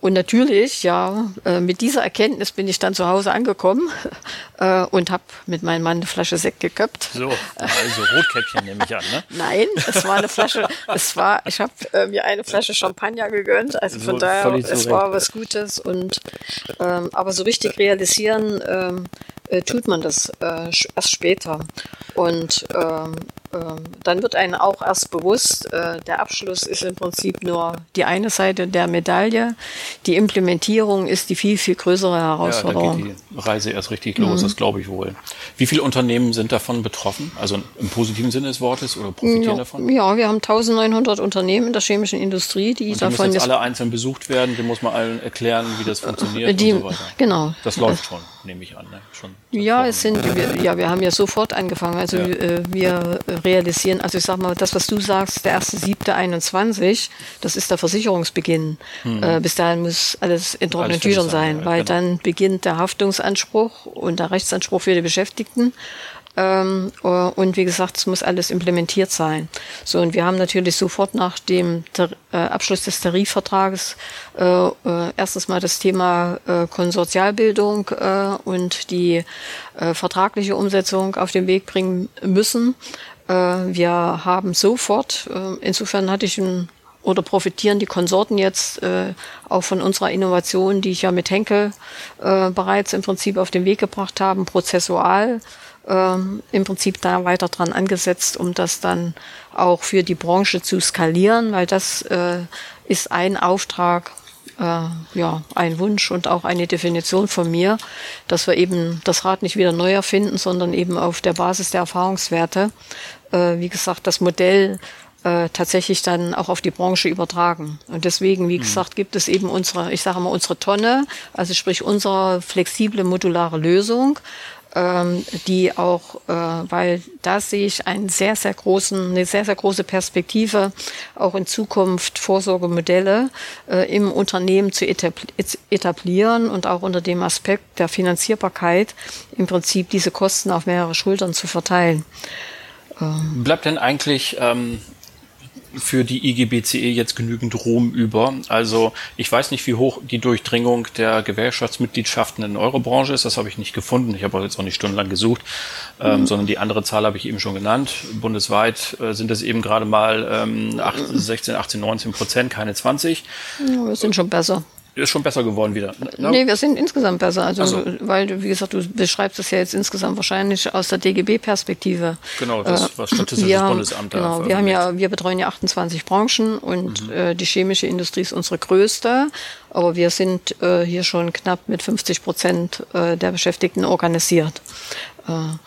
Und natürlich, ja, äh, mit dieser Erkenntnis bin ich dann zu Hause angekommen äh, und habe mit meinem Mann eine Flasche Sekt geköpft. So, also Rotkäppchen nehme ich an, ne? Nein, es war eine Flasche, es war, ich habe äh, mir eine Flasche Champagner gegönnt, also von so, daher, es war was Gutes und ähm, aber so richtig realisieren ähm, äh, tut man das äh, erst später. Und ähm, ähm, dann wird einem auch erst bewusst, äh, der Abschluss ist im Prinzip nur die eine Seite der Medaille. Die Implementierung ist die viel, viel größere Herausforderung. Ja, da geht die Reise erst richtig los, mhm. das glaube ich wohl. Wie viele Unternehmen sind davon betroffen? Also im positiven Sinne des Wortes oder profitieren ja, davon? Ja, wir haben 1900 Unternehmen in der chemischen Industrie, die und die davon. Müssen jetzt alle einzeln besucht werden, die muss man allen erklären, wie das funktioniert die, und so weiter. Genau. Das läuft schon, nehme ich an. Ne? Schon ja, es sind, wir, ja, wir haben ja sofort angefangen. Also ja. äh, wir realisieren, also ich sag mal, das, was du sagst, der 1.7.21, das ist der Versicherungsbeginn. Hm. Äh, bis dahin muss alles in trockenen Tüchern sein, ja, weil genau. dann beginnt der Haftungsanspruch und der Rechtsanspruch für die Beschäftigten. Ähm, äh, und wie gesagt, es muss alles implementiert sein. So, und wir haben natürlich sofort nach dem äh, Abschluss des Tarifvertrages äh, äh, erstens mal das Thema Konsortialbildung und die vertragliche Umsetzung auf den Weg bringen müssen. wir haben sofort, insofern hatte ich ein oder profitieren die Konsorten jetzt äh, auch von unserer Innovation, die ich ja mit Henkel äh, bereits im Prinzip auf den Weg gebracht haben, prozessual ähm, im Prinzip da weiter dran angesetzt, um das dann auch für die Branche zu skalieren, weil das äh, ist ein Auftrag, äh, ja, ein Wunsch und auch eine Definition von mir, dass wir eben das Rad nicht wieder neu erfinden, sondern eben auf der Basis der Erfahrungswerte, äh, wie gesagt, das Modell äh, tatsächlich dann auch auf die Branche übertragen. Und deswegen, wie mhm. gesagt, gibt es eben unsere, ich sage mal, unsere Tonne, also sprich unsere flexible modulare Lösung, ähm, die auch, äh, weil da sehe ich einen sehr, sehr großen, eine sehr, sehr große Perspektive, auch in Zukunft Vorsorgemodelle äh, im Unternehmen zu etablieren und auch unter dem Aspekt der Finanzierbarkeit im Prinzip diese Kosten auf mehrere Schultern zu verteilen. Ähm. Bleibt denn eigentlich ähm, für die IGBCE jetzt genügend Ruhm über. Also ich weiß nicht, wie hoch die Durchdringung der Gewerkschaftsmitgliedschaften in eurer Branche ist. Das habe ich nicht gefunden. Ich habe auch jetzt auch nicht stundenlang gesucht, ähm, mhm. sondern die andere Zahl habe ich eben schon genannt. Bundesweit äh, sind es eben gerade mal ähm, 18, 16, 18, 19 Prozent, keine 20. Ja, wir sind schon besser ist schon besser geworden wieder. Ne? Nee, wir sind insgesamt besser. Also, so. weil, wie gesagt, du beschreibst es ja jetzt insgesamt wahrscheinlich aus der DGB-Perspektive. Genau, das, was Statistisches wir, Bundesamt Genau, wir haben ja, wir betreuen ja 28 Branchen und mhm. äh, die chemische Industrie ist unsere größte. Aber wir sind äh, hier schon knapp mit 50 Prozent äh, der Beschäftigten organisiert.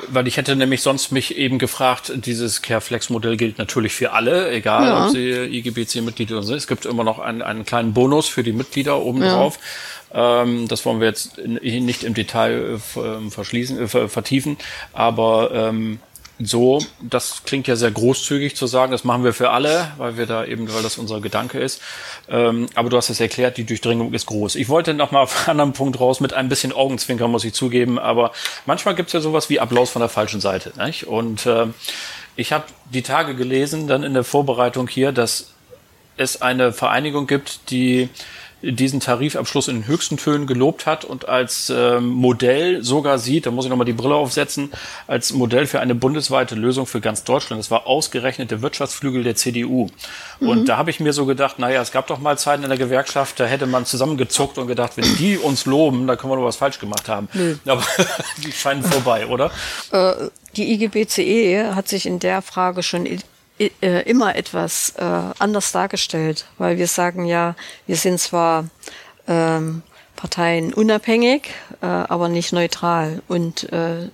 Weil ich hätte nämlich sonst mich eben gefragt, dieses Careflex-Modell gilt natürlich für alle, egal ja. ob sie IGBC-Mitglieder sind. Es gibt immer noch einen, einen kleinen Bonus für die Mitglieder obendrauf. Ja. Ähm, das wollen wir jetzt nicht im Detail äh, verschließen, äh, vertiefen, aber ähm, so, das klingt ja sehr großzügig zu sagen, das machen wir für alle, weil wir da eben, weil das unser Gedanke ist. Ähm, aber du hast es erklärt, die Durchdringung ist groß. Ich wollte noch mal auf einen anderen Punkt raus mit ein bisschen Augenzwinkern, muss ich zugeben, aber manchmal gibt es ja sowas wie Applaus von der falschen Seite. Nicht? Und äh, ich habe die Tage gelesen, dann in der Vorbereitung hier, dass es eine Vereinigung gibt, die diesen Tarifabschluss in den höchsten Tönen gelobt hat und als ähm, Modell sogar sieht, da muss ich nochmal die Brille aufsetzen, als Modell für eine bundesweite Lösung für ganz Deutschland. Das war ausgerechnet der Wirtschaftsflügel der CDU. Mhm. Und da habe ich mir so gedacht, naja, es gab doch mal Zeiten in der Gewerkschaft, da hätte man zusammengezuckt und gedacht, wenn die uns loben, da können wir doch was falsch gemacht haben. Mhm. Aber die scheinen vorbei, oder? Äh, die IGBCE hat sich in der Frage schon äh, immer etwas äh, anders dargestellt, weil wir sagen ja, wir sind zwar ähm, Parteien unabhängig, äh, aber nicht neutral. Und äh,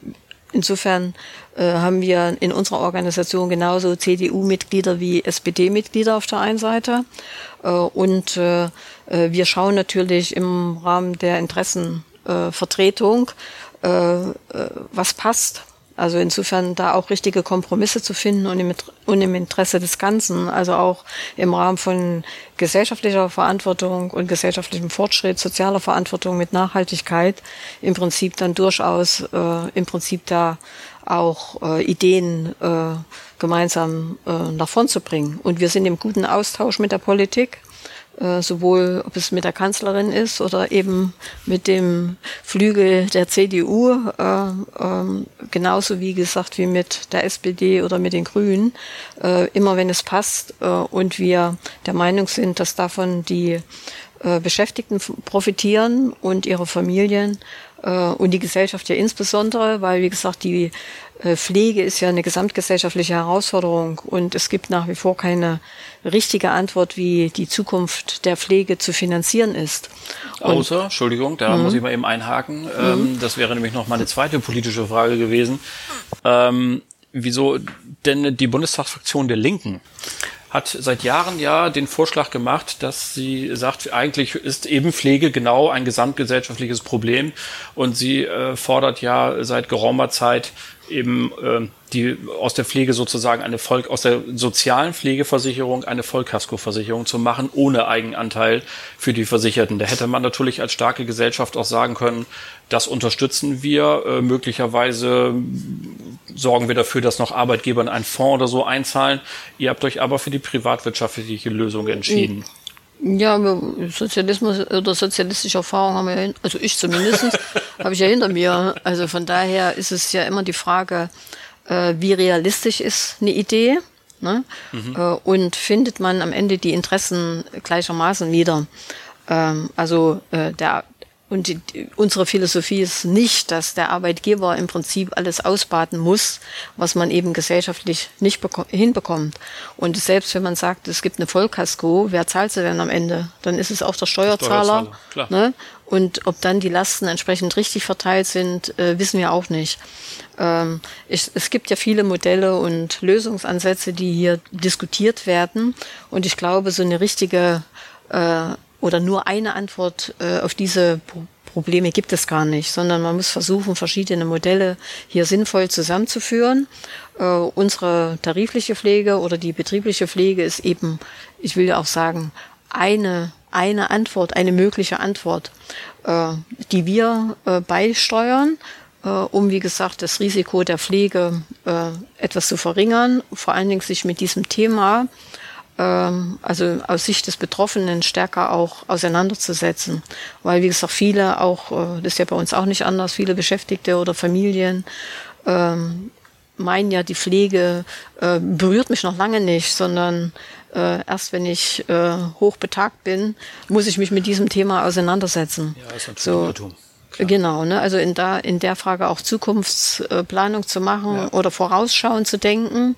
insofern äh, haben wir in unserer Organisation genauso CDU-Mitglieder wie SPD-Mitglieder auf der einen Seite. Äh, und äh, äh, wir schauen natürlich im Rahmen der Interessenvertretung, äh, äh, was passt also insofern da auch richtige Kompromisse zu finden und im, und im Interesse des Ganzen, also auch im Rahmen von gesellschaftlicher Verantwortung und gesellschaftlichem Fortschritt, sozialer Verantwortung mit Nachhaltigkeit, im Prinzip dann durchaus äh, im Prinzip da auch äh, Ideen äh, gemeinsam äh, nach vorn zu bringen. Und wir sind im guten Austausch mit der Politik äh, sowohl ob es mit der Kanzlerin ist oder eben mit dem Flügel der CDU, äh, äh, genauso wie gesagt wie mit der SPD oder mit den Grünen, äh, immer wenn es passt äh, und wir der Meinung sind, dass davon die Beschäftigten profitieren und ihre Familien und die Gesellschaft ja insbesondere, weil wie gesagt die Pflege ist ja eine gesamtgesellschaftliche Herausforderung und es gibt nach wie vor keine richtige Antwort, wie die Zukunft der Pflege zu finanzieren ist. Und Außer, Entschuldigung, da muss ich mal eben einhaken. Ähm, das wäre nämlich noch meine zweite politische Frage gewesen. Ähm, wieso denn die Bundestagsfraktion der Linken hat seit Jahren ja den Vorschlag gemacht, dass sie sagt, eigentlich ist eben Pflege genau ein gesamtgesellschaftliches Problem und sie äh, fordert ja seit geraumer Zeit eben äh, die aus der Pflege sozusagen eine Volk aus der sozialen Pflegeversicherung eine Vollkaskoversicherung zu machen ohne Eigenanteil für die Versicherten. Da hätte man natürlich als starke Gesellschaft auch sagen können, das unterstützen wir. Äh, möglicherweise sorgen wir dafür, dass noch Arbeitgeber in einen Fonds oder so einzahlen. Ihr habt euch aber für die privatwirtschaftliche Lösung entschieden. Ja, Sozialismus oder sozialistische Erfahrung haben wir, also ich zumindest, habe ich ja hinter mir. Also von daher ist es ja immer die Frage, äh, wie realistisch ist eine Idee ne? Mhm. Äh, und findet man am Ende die Interessen gleichermaßen wieder. Ähm, also äh, der und die, unsere Philosophie ist nicht, dass der Arbeitgeber im Prinzip alles ausbaden muss, was man eben gesellschaftlich nicht hinbekommt. Und selbst wenn man sagt, es gibt eine Vollkasko, wer zahlt sie denn am Ende? Dann ist es auch der Steuerzahler. Steuerzahler ne? Und ob dann die Lasten entsprechend richtig verteilt sind, äh, wissen wir auch nicht. Ähm, ich, es gibt ja viele Modelle und Lösungsansätze, die hier diskutiert werden. Und ich glaube, so eine richtige äh, oder nur eine Antwort äh, auf diese Probleme gibt es gar nicht, sondern man muss versuchen, verschiedene Modelle hier sinnvoll zusammenzuführen. Äh, unsere tarifliche Pflege oder die betriebliche Pflege ist eben, ich will auch sagen, eine, eine Antwort, eine mögliche Antwort, äh, die wir äh, beisteuern, äh, um, wie gesagt, das Risiko der Pflege äh, etwas zu verringern, vor allen Dingen sich mit diesem Thema also aus Sicht des Betroffenen stärker auch auseinanderzusetzen. Weil, wie gesagt, viele auch, äh, das ist ja bei uns auch nicht anders, viele Beschäftigte oder Familien ähm, meinen ja, die Pflege äh, berührt mich noch lange nicht, sondern äh, erst wenn ich äh, hochbetagt bin, muss ich mich mit diesem Thema auseinandersetzen. Ja, ist natürlich so. Irrtum. Klar. Genau, ne? also in, da, in der Frage auch Zukunftsplanung zu machen ja. oder vorausschauen zu denken,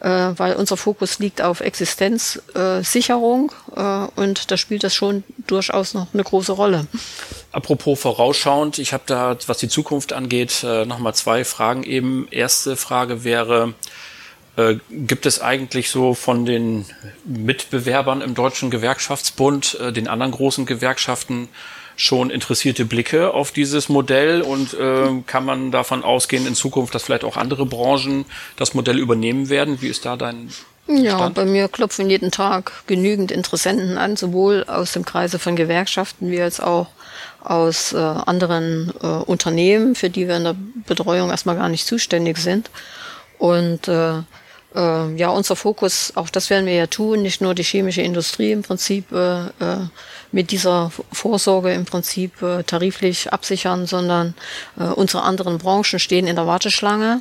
äh, weil unser Fokus liegt auf Existenzsicherung äh, und da spielt das schon durchaus noch eine große Rolle. Apropos vorausschauend, ich habe da, was die Zukunft angeht, äh, nochmal zwei Fragen eben. Erste Frage wäre, äh, gibt es eigentlich so von den Mitbewerbern im Deutschen Gewerkschaftsbund, äh, den anderen großen Gewerkschaften, schon interessierte Blicke auf dieses Modell und äh, kann man davon ausgehen in Zukunft, dass vielleicht auch andere Branchen das Modell übernehmen werden? Wie ist da dein ja, Stand? bei mir klopfen jeden Tag genügend Interessenten an, sowohl aus dem Kreise von Gewerkschaften wie als auch aus äh, anderen äh, Unternehmen, für die wir in der Betreuung erstmal gar nicht zuständig sind. Und äh, äh, ja, unser Fokus, auch das werden wir ja tun, nicht nur die chemische Industrie im Prinzip äh, äh, mit dieser Vorsorge im Prinzip äh, tariflich absichern, sondern äh, unsere anderen Branchen stehen in der Warteschlange.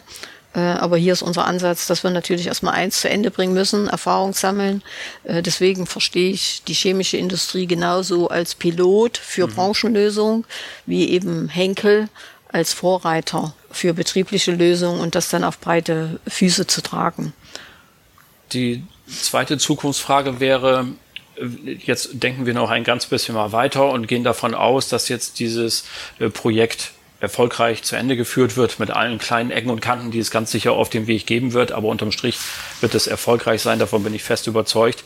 Äh, aber hier ist unser Ansatz, dass wir natürlich erstmal eins zu Ende bringen müssen, Erfahrung sammeln. Deswegen verstehe ich die chemische Industrie genauso als Pilot für mhm. Branchenlösung wie eben Henkel als Vorreiter für betriebliche Lösungen und das dann auf breite Füße zu tragen. Die zweite Zukunftsfrage wäre, jetzt denken wir noch ein ganz bisschen mal weiter und gehen davon aus, dass jetzt dieses äh, Projekt erfolgreich zu Ende geführt wird mit allen kleinen Ecken und Kanten, die es ganz sicher auf dem Weg geben wird. Aber unterm Strich wird es erfolgreich sein. Davon bin ich fest überzeugt.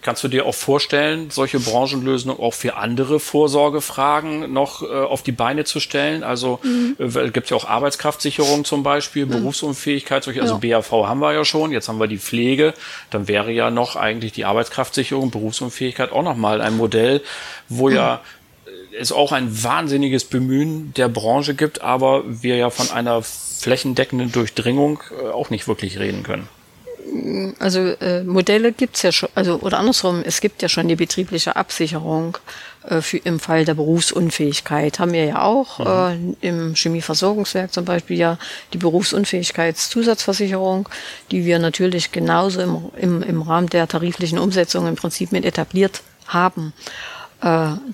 Kannst du dir auch vorstellen, solche Branchenlösungen auch für andere Vorsorgefragen noch äh, auf die Beine zu stellen? Also mhm. äh, gibt es ja auch Arbeitskraftsicherung zum Beispiel, mhm. Berufsunfähigkeit, solche, also ja. BAV haben wir ja schon, jetzt haben wir die Pflege, dann wäre ja noch eigentlich die Arbeitskraftsicherung, Berufsunfähigkeit auch nochmal ein Modell, wo mhm. ja es auch ein wahnsinniges Bemühen der Branche gibt, aber wir ja von einer flächendeckenden Durchdringung äh, auch nicht wirklich reden können. Also äh, Modelle gibt's ja schon, also oder andersrum, es gibt ja schon die betriebliche Absicherung äh, für, im Fall der Berufsunfähigkeit. Haben wir ja auch mhm. äh, im Chemieversorgungswerk zum Beispiel ja die Berufsunfähigkeitszusatzversicherung, die wir natürlich genauso im, im, im Rahmen der tariflichen Umsetzung im Prinzip mit etabliert haben. Äh,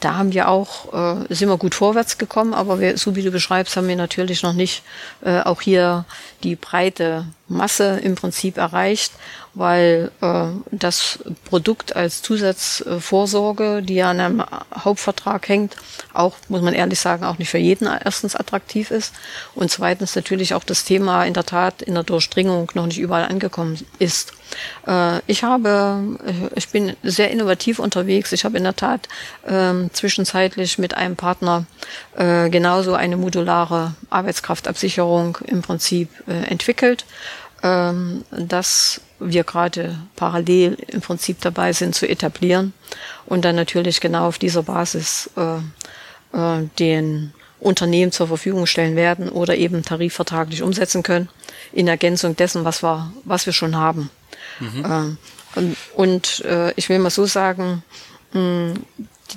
da haben wir auch, äh, sind wir gut vorwärts gekommen, aber wir, so wie du beschreibst, haben wir natürlich noch nicht äh, auch hier die breite Masse im Prinzip erreicht weil äh, das Produkt als Zusatzvorsorge, die ja an einem Hauptvertrag hängt, auch, muss man ehrlich sagen, auch nicht für jeden erstens attraktiv ist und zweitens natürlich auch das Thema in der Tat in der Durchdringung noch nicht überall angekommen ist. Äh, ich habe, äh, ich bin sehr innovativ unterwegs. Ich habe in der Tat äh, zwischenzeitlich mit einem Partner äh, genauso eine modulare Arbeitskraftabsicherung im Prinzip äh, entwickelt ähm, dass wir gerade parallel im Prinzip dabei sind zu etablieren und dann natürlich genau auf dieser Basis äh, äh, den Unternehmen zur Verfügung stellen werden oder eben tarifvertraglich umsetzen können in Ergänzung dessen, was wir, was wir schon haben. Mhm. Ähm, und, und äh, ich will mal so sagen, mh,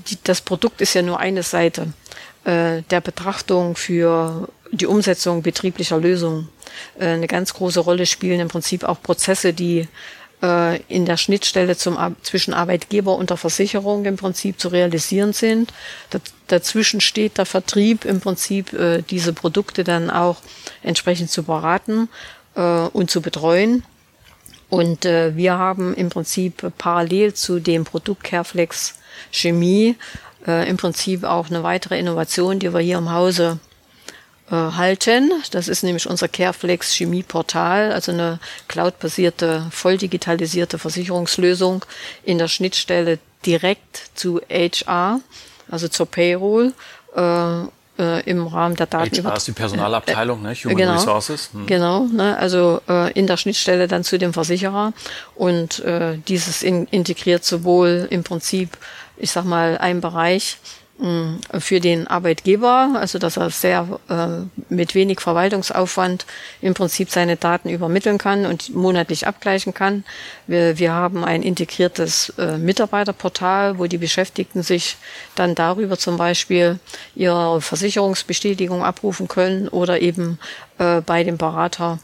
die, das Produkt ist ja nur eine Seite äh, der Betrachtung für die Umsetzung betrieblicher Lösungen äh, eine ganz große Rolle spielen im Prinzip auch Prozesse, die äh, in der Schnittstelle zum, zwischen Arbeitgeber und der Versicherung im Prinzip zu realisieren sind. dazwischen steht der Vertrieb im Prinzip, äh, diese Produkte dann auch entsprechend zu beraten und zu betreuen. Und wir haben im Prinzip parallel zu dem Produkt Careflex Chemie im Prinzip auch eine weitere Innovation, die wir hier im Hause äh, halten. Das ist nämlich unser Careflex Chemieportal, also eine cloudbasierte, voll digitalisierte Versicherungslösung in der Schnittstelle direkt zu HR, also zur Payroll. Äh, äh, im Rahmen der Daten. HR ist die Personalabteilung, ne? Human genau, Resources. Hm. Genau, ne? also äh, in der Schnittstelle dann zu dem Versicherer und äh, dieses in, integriert sowohl im Prinzip, ich sag mal, ein Bereich, äh, für den Arbeitgeber, also dass er sehr äh, mit wenig Verwaltungsaufwand im Prinzip seine Daten übermitteln kann und monatlich abgleichen kann. Wir, wir haben ein integriertes äh, Mitarbeiterportal, wo die Beschäftigten sich dann darüber zum Beispiel ihre Versicherungsbestätigung abrufen können oder eben äh, bei dem Berater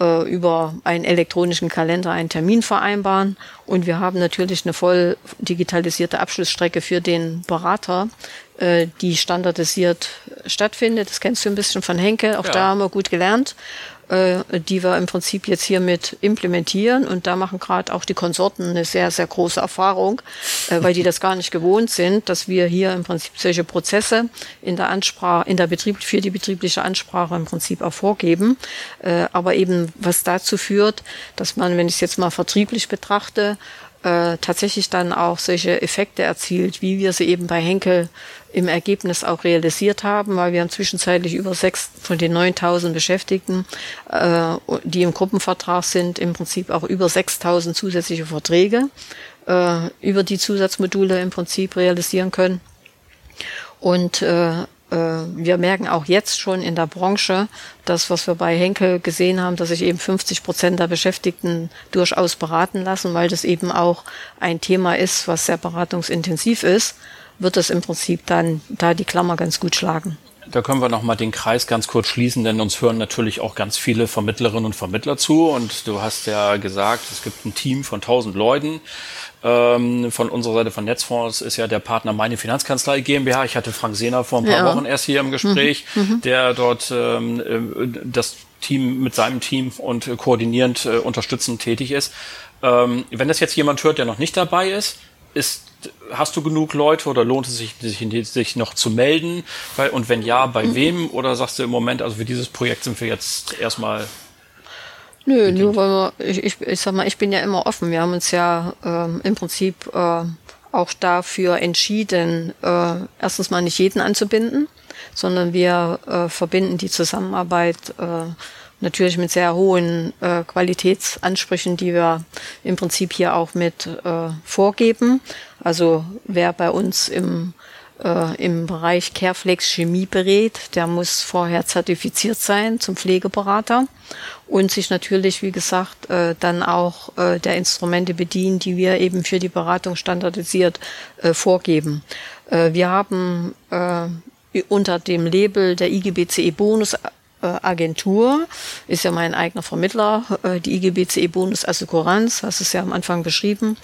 äh, über einen elektronischen Kalender einen Termin vereinbaren. Und wir haben natürlich eine voll digitalisierte Abschlussstrecke für den Berater, äh, die standardisiert stattfindet. Das kennst du ein bisschen von Henke. Auch ja. da haben wir gut gelernt äh, die wir im Prinzip jetzt hiermit implementieren. Und da machen gerade auch die Konsorten eine sehr, sehr große Erfahrung, äh, weil die das gar nicht gewohnt sind, dass wir hier im Prinzip solche Prozesse in der Ansprache, in der Betrieb, für die betriebliche Ansprache im Prinzip auch vorgeben. Äh, aber eben, was dazu führt, dass man, wenn ich es jetzt mal vertrieblich betrachte, äh, tatsächlich dann auch solche Effekte erzielt, wie wir sie eben bei Henkel im Ergebnis auch realisiert haben, weil wir haben zwischenzeitlich über sechs von den 9000 Beschäftigten, äh, die im Gruppenvertrag sind, im Prinzip auch über 6000 zusätzliche Verträge äh, über die Zusatzmodule im Prinzip realisieren können. Und äh, wir merken auch jetzt schon in der Branche, das, was wir bei Henkel gesehen haben, dass sich eben 50 Prozent der Beschäftigten durchaus beraten lassen, weil das eben auch ein Thema ist, was sehr beratungsintensiv ist, wird es im Prinzip dann da die Klammer ganz gut schlagen. Da können wir nochmal den Kreis ganz kurz schließen, denn uns hören natürlich auch ganz viele Vermittlerinnen und Vermittler zu. Und du hast ja gesagt, es gibt ein Team von 1000 Leuten. Ähm, von unserer Seite von Netzfonds ist ja der Partner Meine Finanzkanzlei GmbH. Ich hatte Frank Sehner vor ein paar ja. Wochen erst hier im Gespräch, mhm. mhm. der dort ähm, äh, das Team mit seinem Team und äh, koordinierend äh, unterstützend tätig ist. Ähm, wenn das jetzt jemand hört, der noch nicht dabei ist, ist hast du genug Leute oder lohnt es sich, sich, sich noch zu melden? Und wenn ja, bei wem? Oder sagst du im Moment, also für dieses Projekt sind wir jetzt erstmal Nö, bedient. nur weil wir, ich, ich, ich sag mal, ich bin ja immer offen. Wir haben uns ja ähm, im Prinzip äh, auch dafür entschieden, äh, erstens mal nicht jeden anzubinden, sondern wir äh, verbinden die Zusammenarbeit äh, natürlich mit sehr hohen äh, Qualitätsansprüchen, die wir im Prinzip hier auch mit äh, vorgeben. Also wer bei uns im äh, im Bereich Careflex Chemie berät. Der muss vorher zertifiziert sein zum Pflegeberater und sich natürlich, wie gesagt, äh, dann auch äh, der Instrumente bedienen, die wir eben für die Beratung standardisiert äh, vorgeben. Äh, wir haben äh, unter dem Label der IGBCE Bonus Agentur, ist ja mein eigener Vermittler, äh, die IGBCE Bonus Assekuranz, hast es ja am Anfang beschrieben.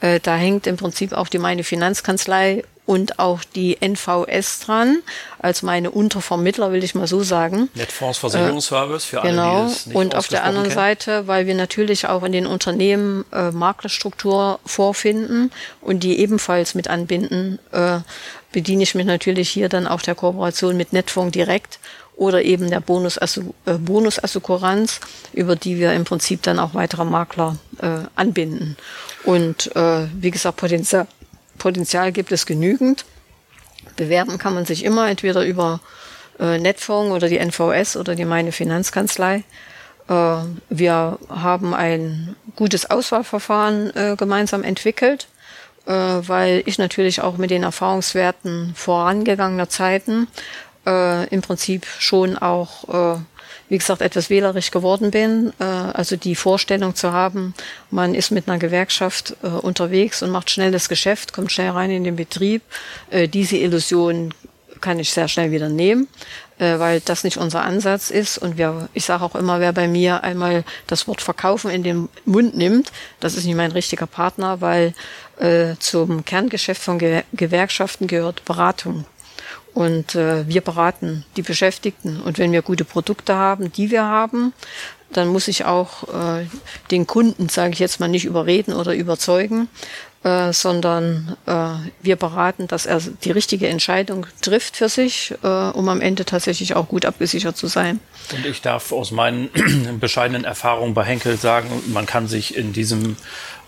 Äh, da hängt im Prinzip auch die meine Finanzkanzlei und auch die NVS dran, als meine Untervermittler, will ich mal so sagen. Netfonds Versicherungsservice für alle, genau. die es nicht Und auf der anderen kennen. Seite, weil wir natürlich auch in den Unternehmen äh, Maklerstruktur vorfinden und die ebenfalls mit anbinden, äh, bediene ich mich natürlich hier dann auch der Kooperation mit Netfonds direkt oder eben der äh, Bonusassuranz, über die wir im Prinzip dann auch weitere Makler äh, anbinden. Und äh, wie gesagt, Potenzial, Potenzial gibt es genügend. Bewerben kann man sich immer entweder über äh, Netfonds oder die NVS oder die Meine Finanzkanzlei. Äh, wir haben ein gutes Auswahlverfahren äh, gemeinsam entwickelt, äh, weil ich natürlich auch mit den Erfahrungswerten vorangegangener Zeiten äh, im Prinzip schon auch, äh, wie gesagt, etwas wählerisch geworden bin. Äh, also die Vorstellung zu haben, man ist mit einer Gewerkschaft äh, unterwegs und macht schnell das Geschäft, kommt schnell rein in den Betrieb. Äh, diese Illusion kann ich sehr schnell wieder nehmen, äh, weil das nicht unser Ansatz ist. Und wir, ich sage auch immer, wer bei mir einmal das Wort Verkaufen in den Mund nimmt, das ist nicht mein richtiger Partner, weil äh, zum Kerngeschäft von Ge Gewerkschaften gehört Beratung. Und äh, wir beraten die Beschäftigten. Und wenn wir gute Produkte haben, die wir haben, dann muss ich auch äh, den Kunden, sage ich jetzt mal, nicht überreden oder überzeugen, äh, sondern äh, wir beraten, dass er die richtige Entscheidung trifft für sich, äh, um am Ende tatsächlich auch gut abgesichert zu sein. Und ich darf aus meinen bescheidenen Erfahrungen bei Henkel sagen, man kann sich in diesem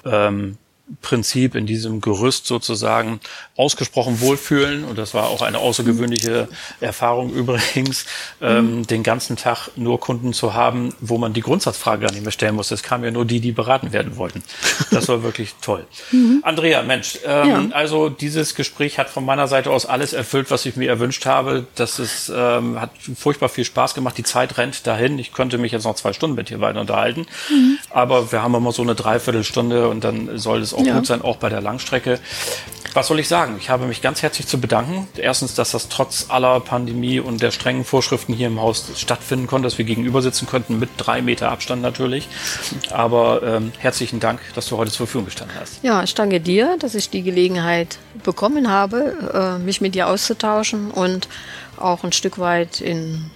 ähm, Prinzip, in diesem Gerüst sozusagen ausgesprochen wohlfühlen. Und das war auch eine außergewöhnliche Erfahrung übrigens, ähm, mhm. den ganzen Tag nur Kunden zu haben, wo man die Grundsatzfrage gar nicht mehr stellen muss. Es kamen ja nur die, die beraten werden wollten. Das war wirklich toll. Mhm. Andrea, Mensch, ähm, ja. also dieses Gespräch hat von meiner Seite aus alles erfüllt, was ich mir erwünscht habe. Das ist, ähm, hat furchtbar viel Spaß gemacht. Die Zeit rennt dahin. Ich könnte mich jetzt noch zwei Stunden mit dir weiter unterhalten. Mhm. Aber wir haben immer so eine Dreiviertelstunde und dann soll es auch ja. gut sein, auch bei der Langstrecke. Was soll ich sagen? Ich habe mich ganz herzlich zu bedanken. Erstens, dass das trotz aller Pandemie und der strengen Vorschriften hier im Haus stattfinden konnte, dass wir gegenüber sitzen könnten, mit drei Meter Abstand natürlich. Aber ähm, herzlichen Dank, dass du heute zur Verfügung gestanden hast. Ja, ich danke dir, dass ich die Gelegenheit bekommen habe, äh, mich mit dir auszutauschen und auch ein Stück weit in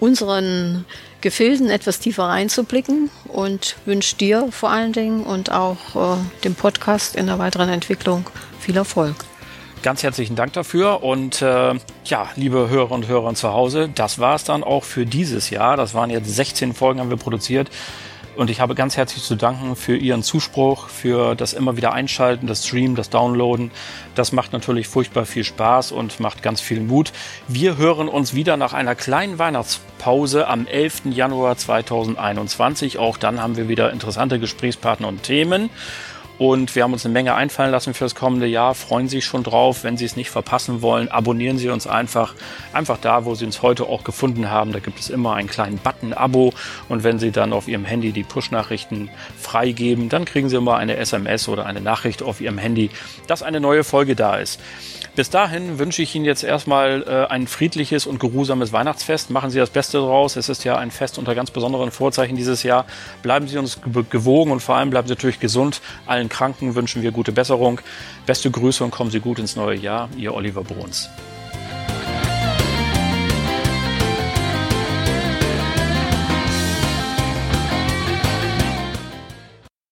unseren Gefilden etwas tiefer reinzublicken und wünsche dir vor allen Dingen und auch äh, dem Podcast in der weiteren Entwicklung viel Erfolg. Ganz herzlichen Dank dafür und äh, ja, liebe Hörer und Hörer zu Hause, das war es dann auch für dieses Jahr. Das waren jetzt 16 Folgen, haben wir produziert. Und ich habe ganz herzlich zu danken für Ihren Zuspruch, für das immer wieder Einschalten, das Streamen, das Downloaden. Das macht natürlich furchtbar viel Spaß und macht ganz viel Mut. Wir hören uns wieder nach einer kleinen Weihnachtspause am 11. Januar 2021. Auch dann haben wir wieder interessante Gesprächspartner und Themen. Und wir haben uns eine Menge einfallen lassen für das kommende Jahr. Freuen Sie sich schon drauf. Wenn Sie es nicht verpassen wollen, abonnieren Sie uns einfach. Einfach da, wo Sie uns heute auch gefunden haben. Da gibt es immer einen kleinen Button Abo. Und wenn Sie dann auf Ihrem Handy die Push-Nachrichten freigeben, dann kriegen Sie immer eine SMS oder eine Nachricht auf Ihrem Handy, dass eine neue Folge da ist. Bis dahin wünsche ich Ihnen jetzt erstmal äh, ein friedliches und geruhsames Weihnachtsfest. Machen Sie das Beste daraus. Es ist ja ein Fest unter ganz besonderen Vorzeichen dieses Jahr. Bleiben Sie uns gewogen und vor allem bleiben Sie natürlich gesund. Allen Kranken wünschen wir gute Besserung. Beste Grüße und kommen Sie gut ins neue Jahr. Ihr Oliver Bruns.